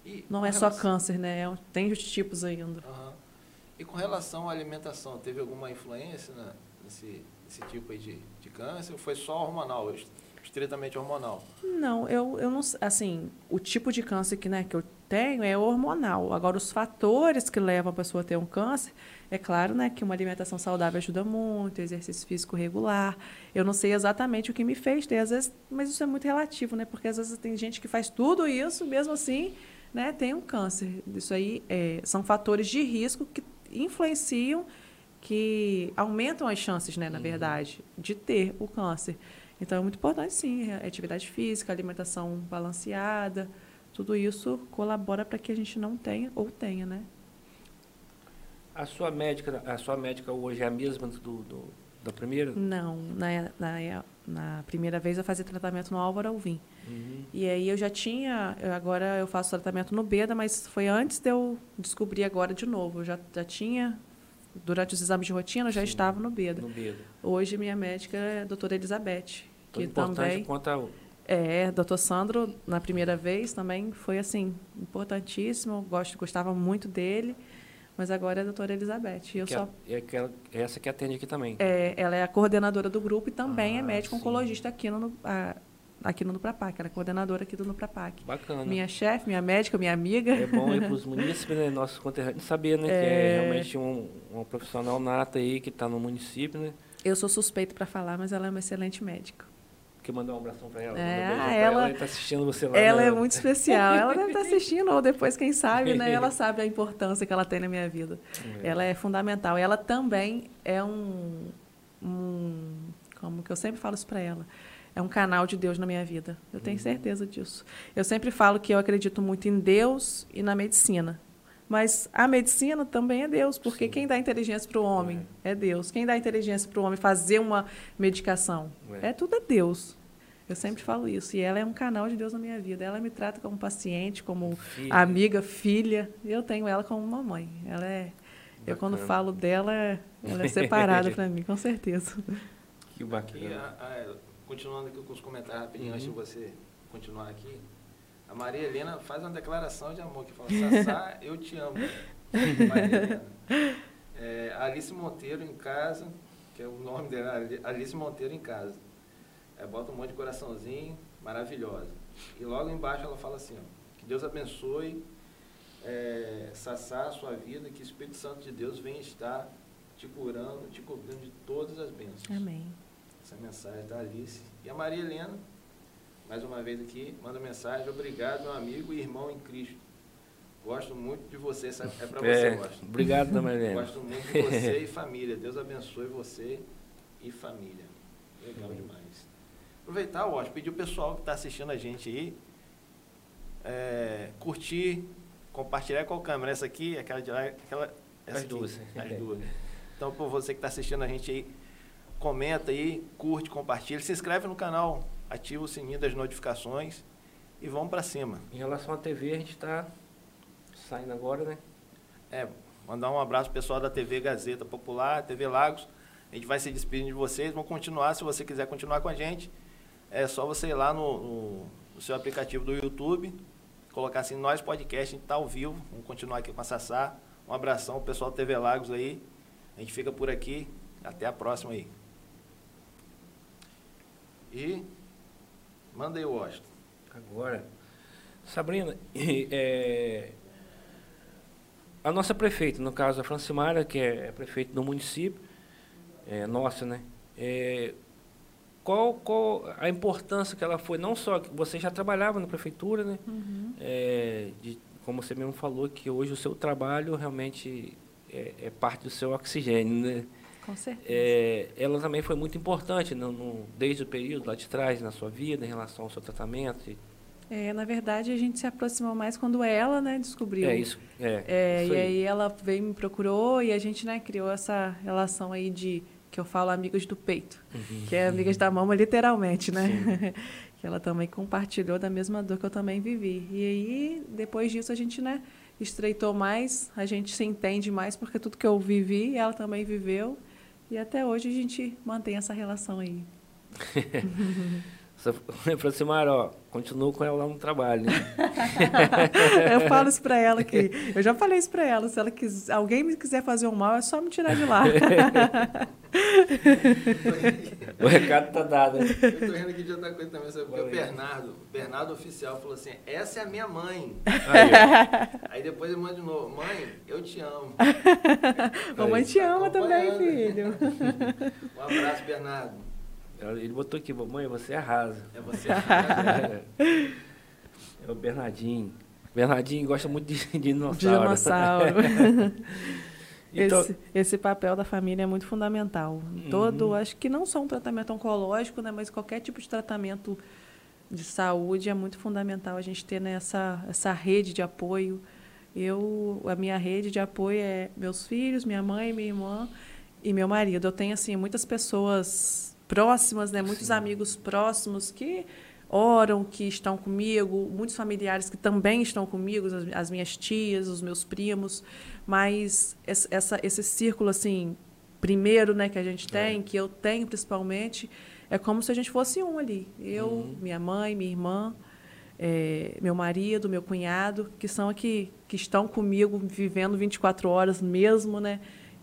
E Não é só relação- câncer, né? É- Tem os tipos ainda. Aham. E com relação à alimentação, teve alguma influência né, nesse, nesse tipo aí de, de câncer? Ou foi só hormonal, est- estritamente hormonal? Não, eu, eu não. Assim, o tipo de câncer que, né, que eu tenho é hormonal. Agora, os fatores que levam a pessoa a ter um câncer, é claro né, que uma alimentação saudável ajuda muito, exercício físico regular. Eu não sei exatamente o que me fez ter, às vezes, mas isso é muito relativo, né? Porque às vezes tem gente que faz tudo isso, mesmo assim, né, tem um câncer. Isso aí é, são fatores de risco que influenciam, que aumentam as chances, né, na verdade, de ter o câncer. Então, é muito importante, sim, a atividade física, alimentação balanceada, tudo isso colabora para que a gente não tenha ou tenha, né? A sua médica, a sua médica hoje é a mesma do, do- da primeira? Não, na, na, na primeira vez eu fazia tratamento no Álvaro Alvim. Uhum. E aí eu já tinha, agora eu faço tratamento no Beda, mas foi antes de eu descobrir agora de novo. Eu já, já tinha, durante os exames de rotina, eu já Sim. estava no Beda. No Bedo. Hoje minha médica é a doutora Elizabeth, Tão que também... quanto a, É, doutor Sandro, na primeira vez também foi assim, importantíssimo, gosto, gostava muito dele, mas agora é a doutora Elizabeth. E Eu que só, é, é aquela, essa que atende aqui também. é, ela é a coordenadora do grupo e também é Ah, médico sim. oncologista aqui no, a- aqui no Nuprapac, ela é coordenadora aqui do Nuprapac. Bacana. Minha chefe, minha médica, minha amiga. É bom aí para os munícipes, né, nossos conterrâneos, saber né, que é realmente um, um profissional nato aí que está no município, né? Eu sou suspeito para falar, mas ela é uma excelente médica. Quer mandar um abração para ela? É, um pra ela- Ele tá assistindo você lá. Ela né? é muito especial. Ela deve estar assistindo, ou depois, quem sabe, né? Ela sabe a importância que ela tem na minha vida. É. Ela é fundamental. Ela também é um, um como que eu sempre falo isso para ela, é um canal de Deus na minha vida. Eu tenho Uhum. certeza disso. Eu sempre falo que eu acredito muito em Deus e na medicina. Mas a medicina também é Deus, porque Sim. quem dá inteligência para o homem é Deus. Quem dá inteligência para o homem fazer uma medicação É. é tudo é Deus. Eu sempre falo isso. E ela é um canal de Deus na minha vida. Ela me trata como paciente, como Filho. amiga, filha. E eu tenho ela como mamãe. Ela é. Eu, quando Bacana. falo dela, ela é separada para mim, com certeza. Que E, bacana. a- a- continuando aqui com os comentários rapidinho, antes de Uhum. você continuar aqui, a Maria Helena faz uma declaração de amor que fala, Sassá, eu te amo. Maria Helena. É, Alice Monteiro em casa, que é o nome dela, Ali- Alice Monteiro em casa. É, bota um monte de coraçãozinho, maravilhosa. E logo embaixo ela fala assim, ó, que Deus abençoe é, Sassá, a sua vida, que o Espírito Santo de Deus venha estar te curando, te cobrindo de todas as bênçãos Amém. essa mensagem da Alice. E a Maria Helena mais uma vez aqui, manda mensagem. Obrigado, meu amigo e irmão em Cristo. Gosto muito de você, é para você, é, gosto. Obrigado também. Gosto muito de você e família. Deus abençoe você e família. Legal demais. Aproveitar, Washington, pedir o pessoal que está assistindo a gente aí, é, curtir, compartilhar com a câmera. Essa aqui, aquela de lá, aquela. Essa as aqui, duas. As duas. Então, por você que está assistindo a gente aí, comenta aí, curte, compartilha, se inscreve no canal, ativa o sininho das notificações e vamos para cima. Em relação à TV, a gente está saindo agora, né? É, mandar um abraço pro pessoal da TV Gazeta Popular, TV Lagos. A gente vai se despedindo de vocês, vão continuar, se você quiser continuar com a gente, é só você ir lá no, no, no seu aplicativo do YouTube, colocar assim, nós podcast, a gente está ao vivo, vamos continuar aqui com a Sassá. Um abração pessoal da TV Lagos aí. A gente fica por aqui. Até a próxima aí. E manda aí o Washington. Agora, Sabrina, é, a nossa prefeita, no caso a Francimara, que é, é prefeita do município, é, nossa, né? É, qual, qual a importância que ela foi, não só que você já trabalhava na prefeitura, né? Uhum. É, de, como você mesmo falou, que hoje o seu trabalho realmente é, é parte do seu oxigênio, né? Com certeza. É, ela também foi muito importante no, no, desde o período lá de trás na sua vida, em relação ao seu tratamento. É, na verdade, a gente se aproximou mais quando ela né, descobriu. É isso. É, é isso e aí. aí ela veio me procurou e a gente né, criou essa relação aí de que eu falo amigos do peito, uhum. que é amigas da mama literalmente, né? que ela também compartilhou da mesma dor que eu também vivi. E aí, depois disso, a gente, né, estreitou mais, a gente se entende mais porque tudo que eu vivi, ela também viveu. E até hoje a gente mantém essa relação aí. Francimar, ó, continuo com ela lá no trabalho. Né? eu falo isso para ela que eu já falei isso para ela, se ela quiser, alguém me quiser fazer um mal, é só me tirar de lá. o recado tá dado. Eu tô rindo aqui de outra coisa também, sabe? Porque o Bernardo, o Bernardo oficial falou assim: "Essa é a minha mãe". Aí, Aí depois ele manda de novo: "Mãe, eu te amo". Mamãe te ama também, filho. um abraço, Bernardo. Ele botou aqui, mãe, você arrasa. É você arrasa. é. é o Bernardinho. Bernardinho gosta muito de, de dinossauro. Dinossauro. então, esse, esse papel da família é muito fundamental. Todo, uhum. acho que não só um tratamento oncológico, né, mas qualquer tipo de tratamento de saúde é muito fundamental a gente ter nessa essa rede de apoio. Eu, a minha rede de apoio é meus filhos, minha mãe, minha irmã e meu marido. Eu tenho assim muitas pessoas próximas, né? Muitos Sim. amigos próximos que oram, que estão comigo, muitos familiares que também estão comigo, as, as minhas tias, os meus primos, mas essa, esse círculo assim primeiro, né, que a gente tem, é. que eu tenho principalmente, é como se a gente fosse um ali. Eu, uhum. minha mãe, minha irmã, é, meu marido, meu cunhado, que são aqui, que estão comigo, vivendo 24 horas mesmo, né?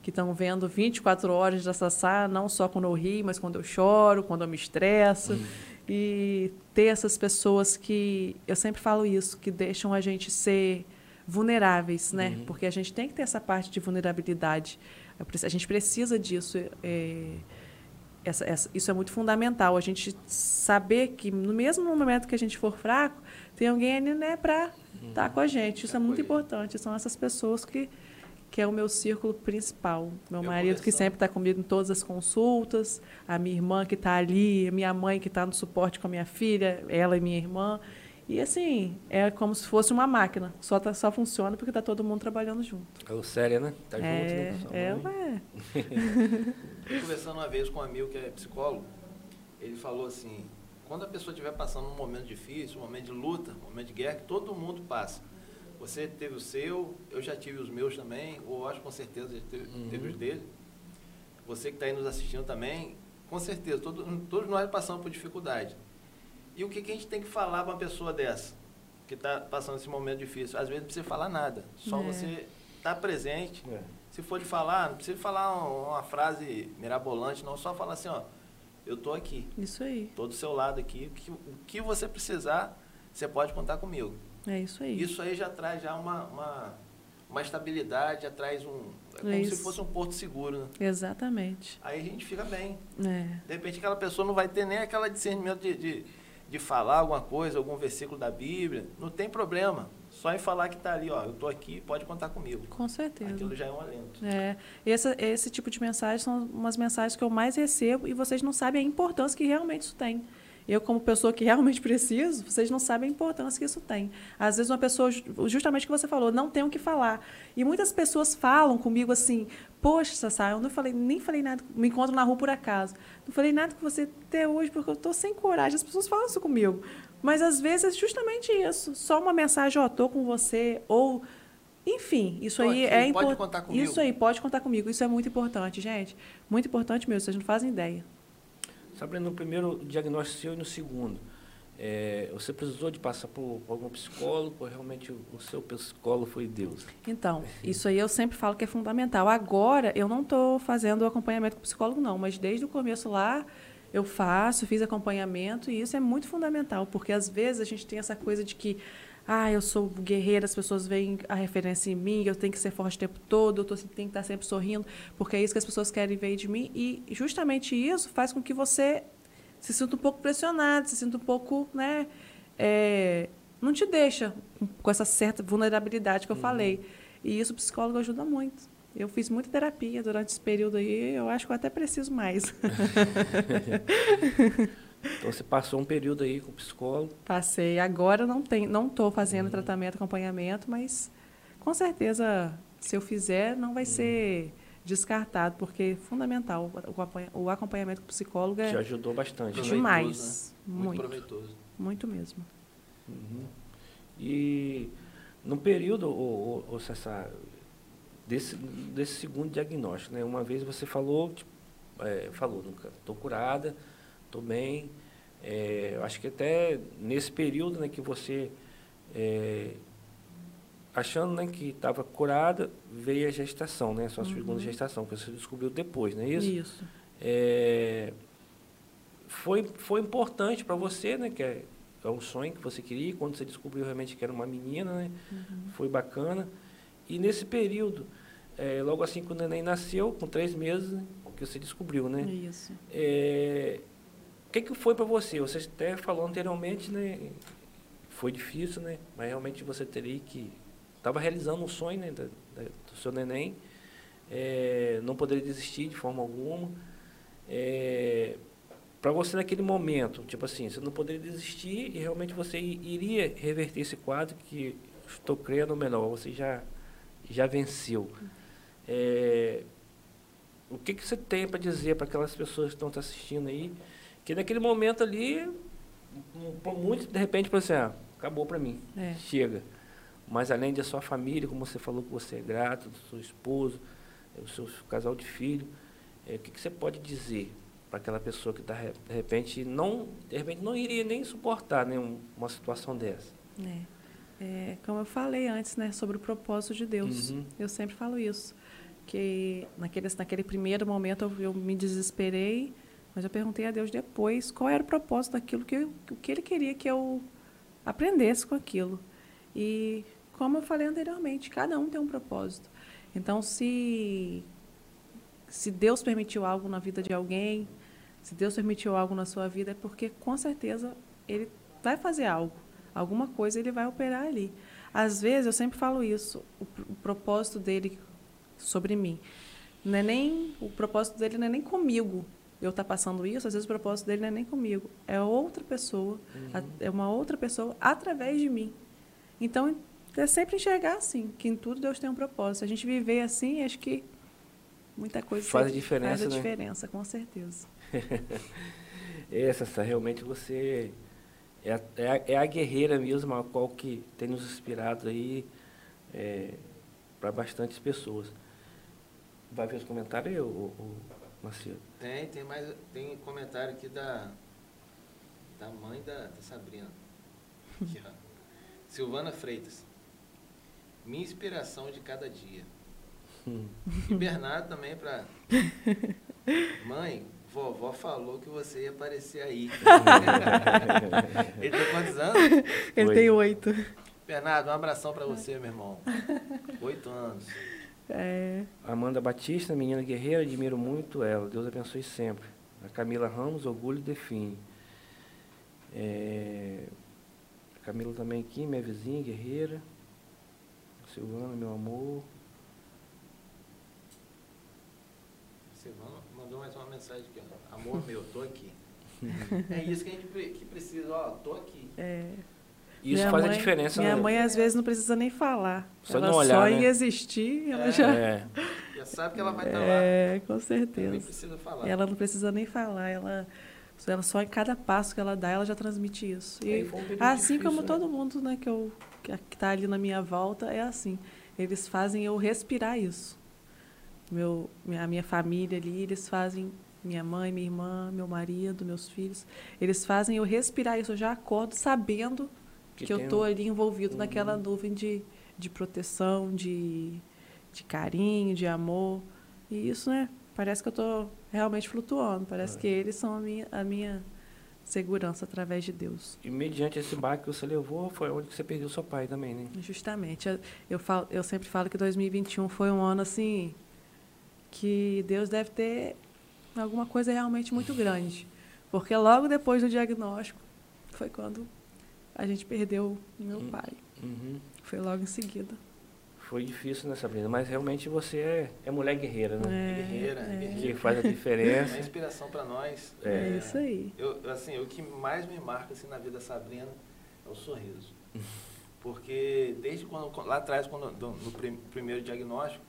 Que estão vendo 24 horas de Sassá, não só quando eu rio, mas quando eu choro, quando eu me estresso. Uhum. E ter essas pessoas que, eu sempre falo isso, que deixam a gente ser vulneráveis, né? Uhum. Porque a gente tem que ter essa parte de vulnerabilidade. A gente precisa disso. É, essa, essa, isso é muito fundamental. A gente saber que, no mesmo momento que a gente for fraco, tem alguém ali né, para uhum. estar tá com a gente. Isso é muito importante. São essas pessoas que que é o meu círculo principal. Meu, meu marido que sempre está comigo em todas as consultas, a minha irmã que está ali, a minha mãe que está no suporte com a minha filha, ela e minha irmã. E assim, é como se fosse uma máquina. Só, tá, só funciona porque está todo mundo trabalhando junto. É o sério, né? Tá é, junto, né? É, ué. conversando uma vez com um amigo que é psicólogo, ele falou assim, quando a pessoa estiver passando um momento difícil, um momento de luta, um momento de guerra, que todo mundo passa você teve o seu, eu já tive os meus também, o acho com certeza já teve, uhum. teve os dele. Você que está aí nos assistindo também, com certeza, todo, todos nós passamos por dificuldade. E o que, que a gente tem que falar para uma pessoa dessa, que está passando esse momento difícil? Às vezes não precisa falar nada, só é. você estar tá presente. É. Se for de falar, não precisa falar uma, uma frase mirabolante, não, só falar assim, ó, eu estou aqui. Isso aí. Estou do seu lado aqui, o que, o que você precisar, você pode contar comigo. É isso aí. Isso aí já traz já uma, uma, uma estabilidade, já traz um. É como se fosse um porto seguro, né? Exatamente. Aí a gente fica bem. É. De repente aquela pessoa não vai ter nem aquele discernimento de, de, de falar alguma coisa, algum versículo da Bíblia, não tem problema. Só em falar que está ali, ó, eu estou aqui, pode contar comigo. Com certeza. Aquilo já é um alento. É, esse, esse tipo de mensagem são umas mensagens que eu mais recebo e vocês não sabem a importância que realmente isso tem. Eu, como pessoa que realmente preciso, vocês não sabem a importância que isso tem. Às vezes, uma pessoa, justamente o que você falou, não tem o que falar. E muitas pessoas falam comigo assim: Poxa, Sassá, eu não falei, nem falei nada, me encontro na rua por acaso. Não falei nada com você até hoje, porque eu estou sem coragem. As pessoas falam isso comigo. Mas, às vezes, é justamente isso. Só uma mensagem, ó, estou com você, ou. Enfim, isso Tô aí aqui, é pode importante. contar comigo. Isso aí, pode contar comigo. Isso é muito importante, gente. Muito importante mesmo, vocês não fazem ideia. Sabe, no primeiro diagnóstico seu e no segundo, é, você precisou de passar por, por algum psicólogo ou realmente o, o seu psicólogo foi Deus? Então, isso aí eu sempre falo que é fundamental. Agora, eu não estou fazendo acompanhamento com psicólogo, não, mas desde o começo lá, eu faço, fiz acompanhamento, e isso é muito fundamental, porque às vezes a gente tem essa coisa de que, ah, eu sou guerreira, as pessoas veem a referência em mim, eu tenho que ser forte o tempo todo, eu tô, tenho que estar sempre sorrindo, porque é isso que as pessoas querem ver de mim, e justamente isso faz com que você se sinta um pouco pressionado, se sinta um pouco, né, é, não te deixa com essa certa vulnerabilidade que eu falei. E isso o psicólogo ajuda muito. Eu fiz muita terapia durante esse período aí, eu acho que eu até preciso mais. Então você passou um período aí com o psicólogo. Passei. Agora não tem, não estou fazendo tratamento, acompanhamento, mas com certeza, se eu fizer, não vai ser descartado, porque é fundamental. O acompanha- O acompanhamento com o psicólogo Te é ajudou bastante. Demais. né? Muito, Muito, proveitoso. muito mesmo. Uhum. E no período, o, o, Cessar, desse, desse segundo diagnóstico, né? Uma vez você falou, tipo, é, falou, nunca, estou curada, estou bem. É, acho que até nesse período né, que você, é, achando né, que estava curada, veio a gestação, né? A sua segunda gestação, que você descobriu depois, não é isso? Isso. É, foi, foi importante para você, né? Que é, é um sonho que você queria, quando você descobriu realmente que era uma menina, né? Foi bacana. E nesse período, é, logo assim que o neném nasceu, com três meses, né, que você descobriu, né? Isso. É, o que, que foi para você? Você até falou anteriormente, né? Foi difícil, né? Mas realmente você teria que... Estava realizando um sonho né, da- da- do seu neném. É, não poderia desistir de forma alguma. É, para você naquele momento, tipo assim, você não poderia desistir e realmente você iria reverter esse quadro que estou crendo melhor, você já, já venceu. É, o que, que você tem para dizer para aquelas pessoas que estão te assistindo aí, que naquele momento ali, muito, de repente, para você, ah, acabou para mim, É. chega. Mas além da sua família, como você falou que você é grato, do seu esposo, eh, o seu casal de filho, eh, o que, que você pode dizer para aquela pessoa que tá, de repente não, de repente não iria nem suportar né, um- uma situação dessa? É. É, como eu falei antes, né, sobre o propósito de Deus. Uhum. Eu sempre falo isso. Que naquele, naquele primeiro momento eu, eu me desesperei, mas eu perguntei a Deus depois qual era o propósito daquilo, que, eu- o que Ele queria que eu aprendesse com aquilo. E, como eu falei anteriormente, cada um tem um propósito. Então, se, se Deus permitiu algo na vida de alguém, se Deus permitiu algo na sua vida, é porque, com certeza, Ele vai fazer algo. Alguma coisa Ele vai operar ali. Às vezes, eu sempre falo isso, o, o propósito dele sobre mim. Não é nem, o propósito dele não é nem comigo. Eu estar passando isso, às vezes o propósito dele não é nem comigo. É outra pessoa, a- é uma outra pessoa através de mim. Então, é sempre enxergar assim, que em tudo Deus tem um propósito. A gente viver assim, acho que muita coisa Faz a diferença, faz a né? diferença, com certeza. Essa, essa realmente você é a, é, a, é a guerreira mesmo, a qual que tem nos inspirado aí para bastantes pessoas. Vai ver os comentários aí, Macedo? Tem, tem mais. Tem comentário aqui da. Da mãe da, da Sabrina. Aqui, ó. Silvana Freitas. Minha inspiração de cada dia. Hum. E Bernardo também pra. Mãe, vovó falou que você ia aparecer aí. Ele tem quantos anos? Ele Oi. tem oito. Bernardo, um abração pra você, meu irmão. Oito anos. É, Amanda Batista, menina guerreira, admiro muito ela. Deus abençoe sempre. A Camila Ramos, orgulho define. É, Camila também aqui, minha vizinha, guerreira. Silvana, meu amor. Silvana mandou mais uma mensagem aqui, ó. Amor meu, tô aqui. é isso que a gente que precisa, ó, tô aqui. É. Isso Minha faz mãe- a diferença. Minha né? mãe às vezes não precisa nem falar. Só ela não olhar, só né? em existir, ela É. já. É, Já sabe que ela vai estar lá. É, com Nem certeza. precisa falar. Ela não precisa nem falar, ela, ela só em cada passo que ela dá, ela já transmite isso. É, e E foi um período assim difícil, como né? todo mundo, né, que eu que está ali na minha volta, é assim. Eles fazem eu respirar isso. Meu, a minha família ali, eles fazem minha mãe, minha irmã, meu marido, meus filhos, eles fazem eu respirar isso. Eu já acordo sabendo que, eu tem estou um- ali envolvido Uhum. naquela nuvem de, de proteção, de, de carinho, de amor. E isso, né? Parece que eu estou realmente flutuando. Parece É. que eles são a minha, a minha segurança através de Deus. E mediante esse baque que você levou, foi onde que você perdeu seu pai também, né? Justamente. Eu, eu, falo, eu sempre falo que 2021 foi um ano assim que Deus deve ter alguma coisa realmente muito grande. Porque logo depois do diagnóstico foi quando a gente perdeu o meu Hum. pai. Uhum. Foi logo em seguida. Foi difícil, né, Sabrina? Mas realmente você é, é mulher guerreira, né? É, guerreira, é. guerreira. Que faz a É uma diferença. inspiração para nós. É, isso aí. Eu, assim, o que mais me marca assim, na vida da Sabrina é o sorriso. Porque desde quando, lá atrás, quando, do- no prim- primeiro diagnóstico,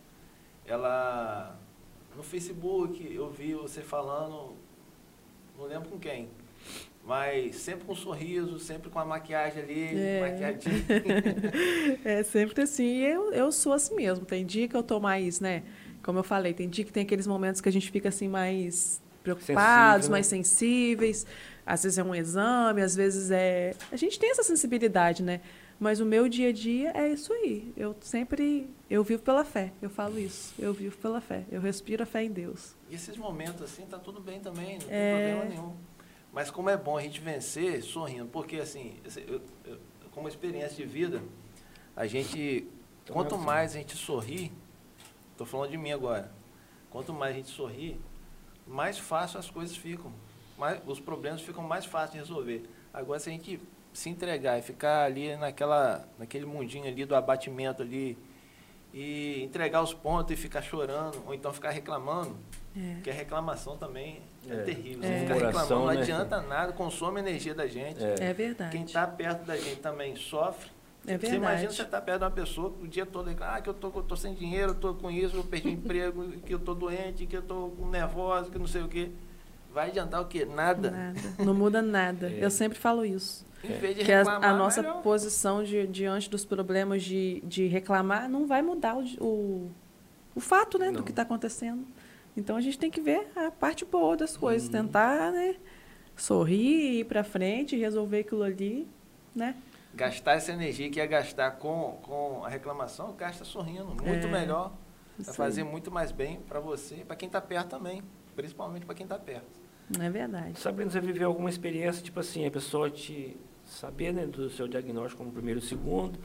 ela. No Facebook eu vi você falando, não lembro com quem, mas sempre com um sorriso, sempre com a maquiagem ali, É. maquiadinha. É sempre assim. E eu, eu sou assim mesmo. Tem dia que eu tô mais, né? Como eu falei, tem dia que tem aqueles momentos que a gente fica assim mais preocupados, Sensível, né? mais sensíveis. Às vezes é um exame, às vezes é. A gente tem essa sensibilidade, né? Mas o meu dia a dia é isso aí. Eu sempre. Eu vivo pela fé. Eu falo isso. Eu vivo pela fé. Eu respiro a fé em Deus. E esses momentos assim, tá tudo bem também, não tem É. problema nenhum. Mas como é bom a gente vencer sorrindo, porque assim, eu- eu- como experiência de vida, a gente, quanto Assim. mais a gente sorri, tô falando de mim agora, quanto mais a gente sorri, mais fácil as coisas ficam, mais, os problemas ficam mais fáceis de resolver. Agora se a gente se entregar e ficar ali naquela, naquele mundinho ali do abatimento ali, e entregar os pontos e ficar chorando, ou então ficar reclamando, É. porque a reclamação também é, É. terrível. É. Você ficar Murmuração, reclamando não né? adianta nada, consome energia da gente. É. É verdade. Quem está perto da gente também sofre. É Você imagina verdade. você estar perto de uma pessoa que o dia todo, ah, que eu tô, que eu tô sem dinheiro, eu tô com isso, eu perdi o emprego, que eu tô doente, que eu tô nervosa, que não sei o quê. Vai adiantar o quê? Nada. Nada. Não muda nada. É. Eu sempre falo isso. Em vez de que a, reclamar, a nossa melhor. posição de, diante dos problemas de, de reclamar não vai mudar o, o, o fato né, Não. do que está acontecendo. Então a gente tem que ver a parte boa das coisas, Uhum. tentar né, sorrir, ir para frente, resolver aquilo ali, né? Gastar essa energia que ia gastar com, com a reclamação, gasta sorrindo. Muito É. melhor. Vai fazer muito mais bem para você e para quem está perto também. Principalmente para quem está perto. É verdade. Sabrina, você viveu alguma experiência, tipo assim, a pessoa te saber né, do seu diagnóstico como primeiro e segundo,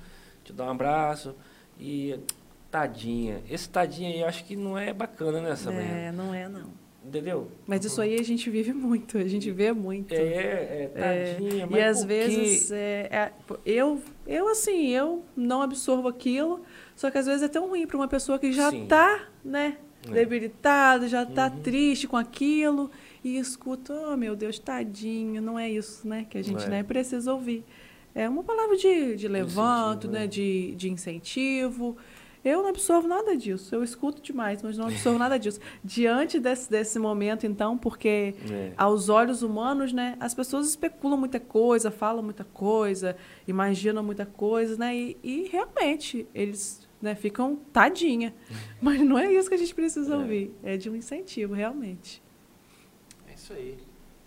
te dar um abraço e tadinha. Esse tadinha aí eu acho que não é bacana, né, Sabrina? É, não é não. Entendeu? Mas isso aí a gente vive muito, a gente vê muito. É, é, É, tadinha, E mas às por vezes, é, é, eu, eu assim, eu não absorvo aquilo, só que às vezes é tão ruim para uma pessoa que já está, né, É. debilitada, já está Uhum. triste com aquilo, e escuta, oh meu Deus, tadinho, não é isso, né, que a gente É. né, precisa ouvir. É uma palavra de, de levanto, incentivo, né, né? de, de incentivo. Eu não absorvo nada disso, eu escuto demais, mas não absorvo nada disso. Diante desse, desse momento, então, porque É. aos olhos humanos, né, as pessoas especulam muita coisa, falam muita coisa, imaginam muita coisa, né, e, e realmente eles né, ficam tadinha. Mas não é isso que a gente precisa É. ouvir, é de um incentivo, realmente. É isso aí.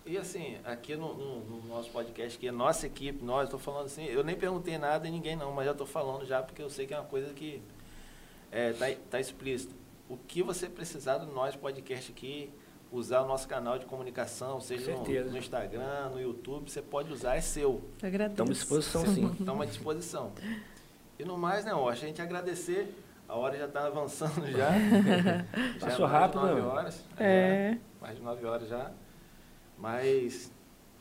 E assim, aqui no, no- no nosso podcast, que é nossa equipe, nós, estou falando assim, eu nem perguntei nada em ninguém não, mas já estou falando já porque eu sei que é uma coisa que está tá explícito. O que você precisar do nosso podcast aqui, usar o nosso canal de comunicação, seja no, no Instagram, no YouTube, você pode usar, é seu. Agradeço. Estamos à disposição, sim. Estamos à disposição. E no mais, né, ó, a gente agradecer, a hora já está avançando já. já Passou é mais de rápido, nove horas. É, mais de nove horas já. Mas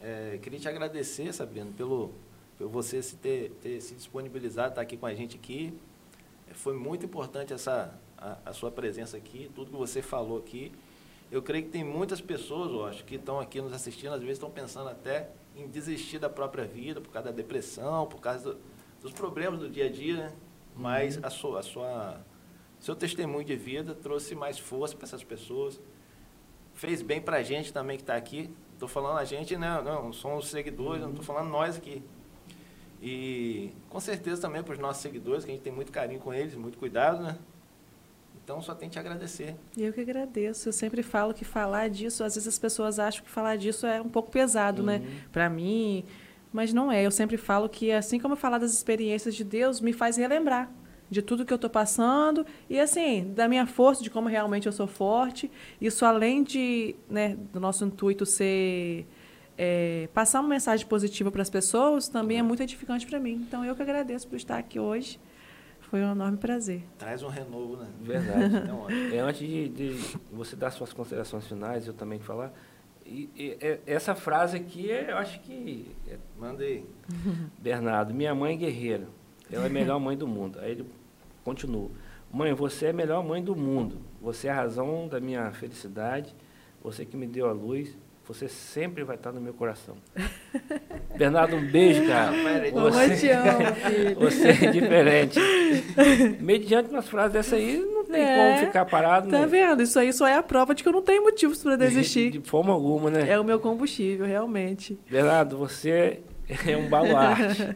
é, queria te agradecer, Sabrina, pelo, por você se ter, ter se disponibilizado, estar aqui com a gente aqui. Foi muito importante essa, a, a sua presença aqui, tudo que você falou aqui. Eu creio que tem muitas pessoas, eu acho, que estão aqui nos assistindo, às vezes estão pensando até em desistir da própria vida por causa da depressão, por causa do, dos problemas do dia a dia, né? Mas uhum. a sua, a sua, seu testemunho de vida trouxe mais força para essas pessoas, fez bem para a gente também que está aqui. Estou falando a gente, né? Não, são os seguidores, uhum. não estou falando nós aqui. E com certeza também para os nossos seguidores, que a gente tem muito carinho com eles, muito cuidado, né? Então, só tem que te agradecer. Eu que agradeço. Eu sempre falo que falar disso, às vezes as pessoas acham que falar disso é um pouco pesado, né? uhum. né? Para mim, mas não é. Eu sempre falo que, assim como falar das experiências de Deus, me faz relembrar de tudo que eu estou passando e, assim, da minha força, de como realmente eu sou forte. Isso, além de, né, do nosso intuito ser é, passar uma mensagem positiva para as pessoas, também é muito edificante para mim. Então, eu que agradeço por estar aqui hoje. Foi um enorme prazer. Traz um renovo, né? Verdade. então, é, antes de, de, você dar suas considerações finais, eu também falar. E, e, e, essa frase aqui, é, eu acho que. É, Mandei. Bernardo, minha mãe é guerreira. Ela é a melhor mãe do mundo. Aí ele continua. Mãe, você é a melhor mãe do mundo. Você é a razão da minha felicidade. Você que me deu a luz. Você sempre vai estar no meu coração. Bernardo, um beijo, cara. Você, te amo, filho. você é diferente. Mediante umas frases dessa aí, não tem é, como ficar parado. Tá né? vendo? Isso aí só é a prova de que eu não tenho motivos para desistir. De, de forma alguma, né? É o meu combustível, realmente. Bernardo, você é um baluarte.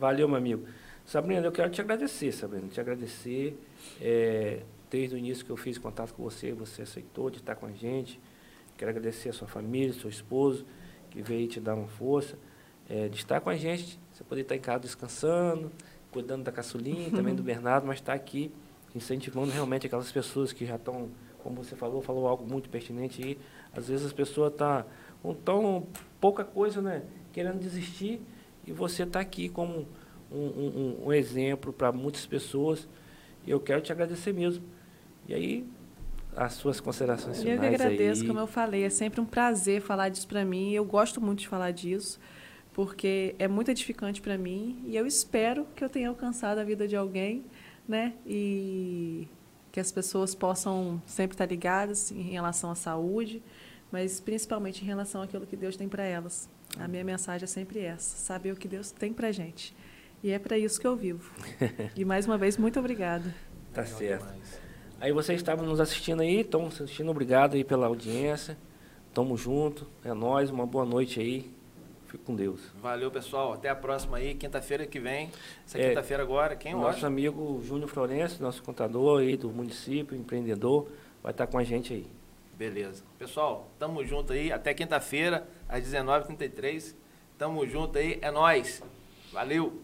Valeu, meu amigo. Sabrina, eu quero te agradecer, Sabrina. Te agradecer. É, desde o início que eu fiz contato com você, você aceitou de estar com a gente. Quero agradecer a sua família, seu esposo, que veio te dar uma força, é, de estar com a gente. Você poder estar em casa descansando, cuidando da caçulinha, também do Bernardo, mas estar aqui incentivando realmente aquelas pessoas que já estão, como você falou, falou algo muito pertinente aí. Às vezes as pessoas estão tá com tão pouca coisa, né? Querendo desistir, e você está aqui como um, um, um exemplo para muitas pessoas. E eu quero te agradecer mesmo. E aí, as suas considerações finais Eu que agradeço, aí. como eu falei, é sempre um prazer falar disso para mim. Eu gosto muito de falar disso, porque é muito edificante para mim e eu espero que eu tenha alcançado a vida de alguém, né? E que as pessoas possam sempre estar ligadas em relação à saúde, mas principalmente em relação àquilo que Deus tem para elas. A minha mensagem é sempre essa: saber o que Deus tem para gente. E é para isso que eu vivo. e mais uma vez, muito obrigada. Tá certo. Aí vocês estavam nos assistindo aí, estão assistindo, obrigado aí pela audiência. Tamo junto, é nós, uma boa noite aí. Fique com Deus. Valeu, pessoal. Até a próxima aí, quinta-feira que vem. Essa é, quinta-feira agora, quem Nosso hoje? amigo Júnior Florencio, nosso contador aí do município, empreendedor, vai estar com a gente aí. Beleza. Pessoal, tamo junto aí. Até quinta-feira, às 19h33. Tamo junto aí. É nós. Valeu.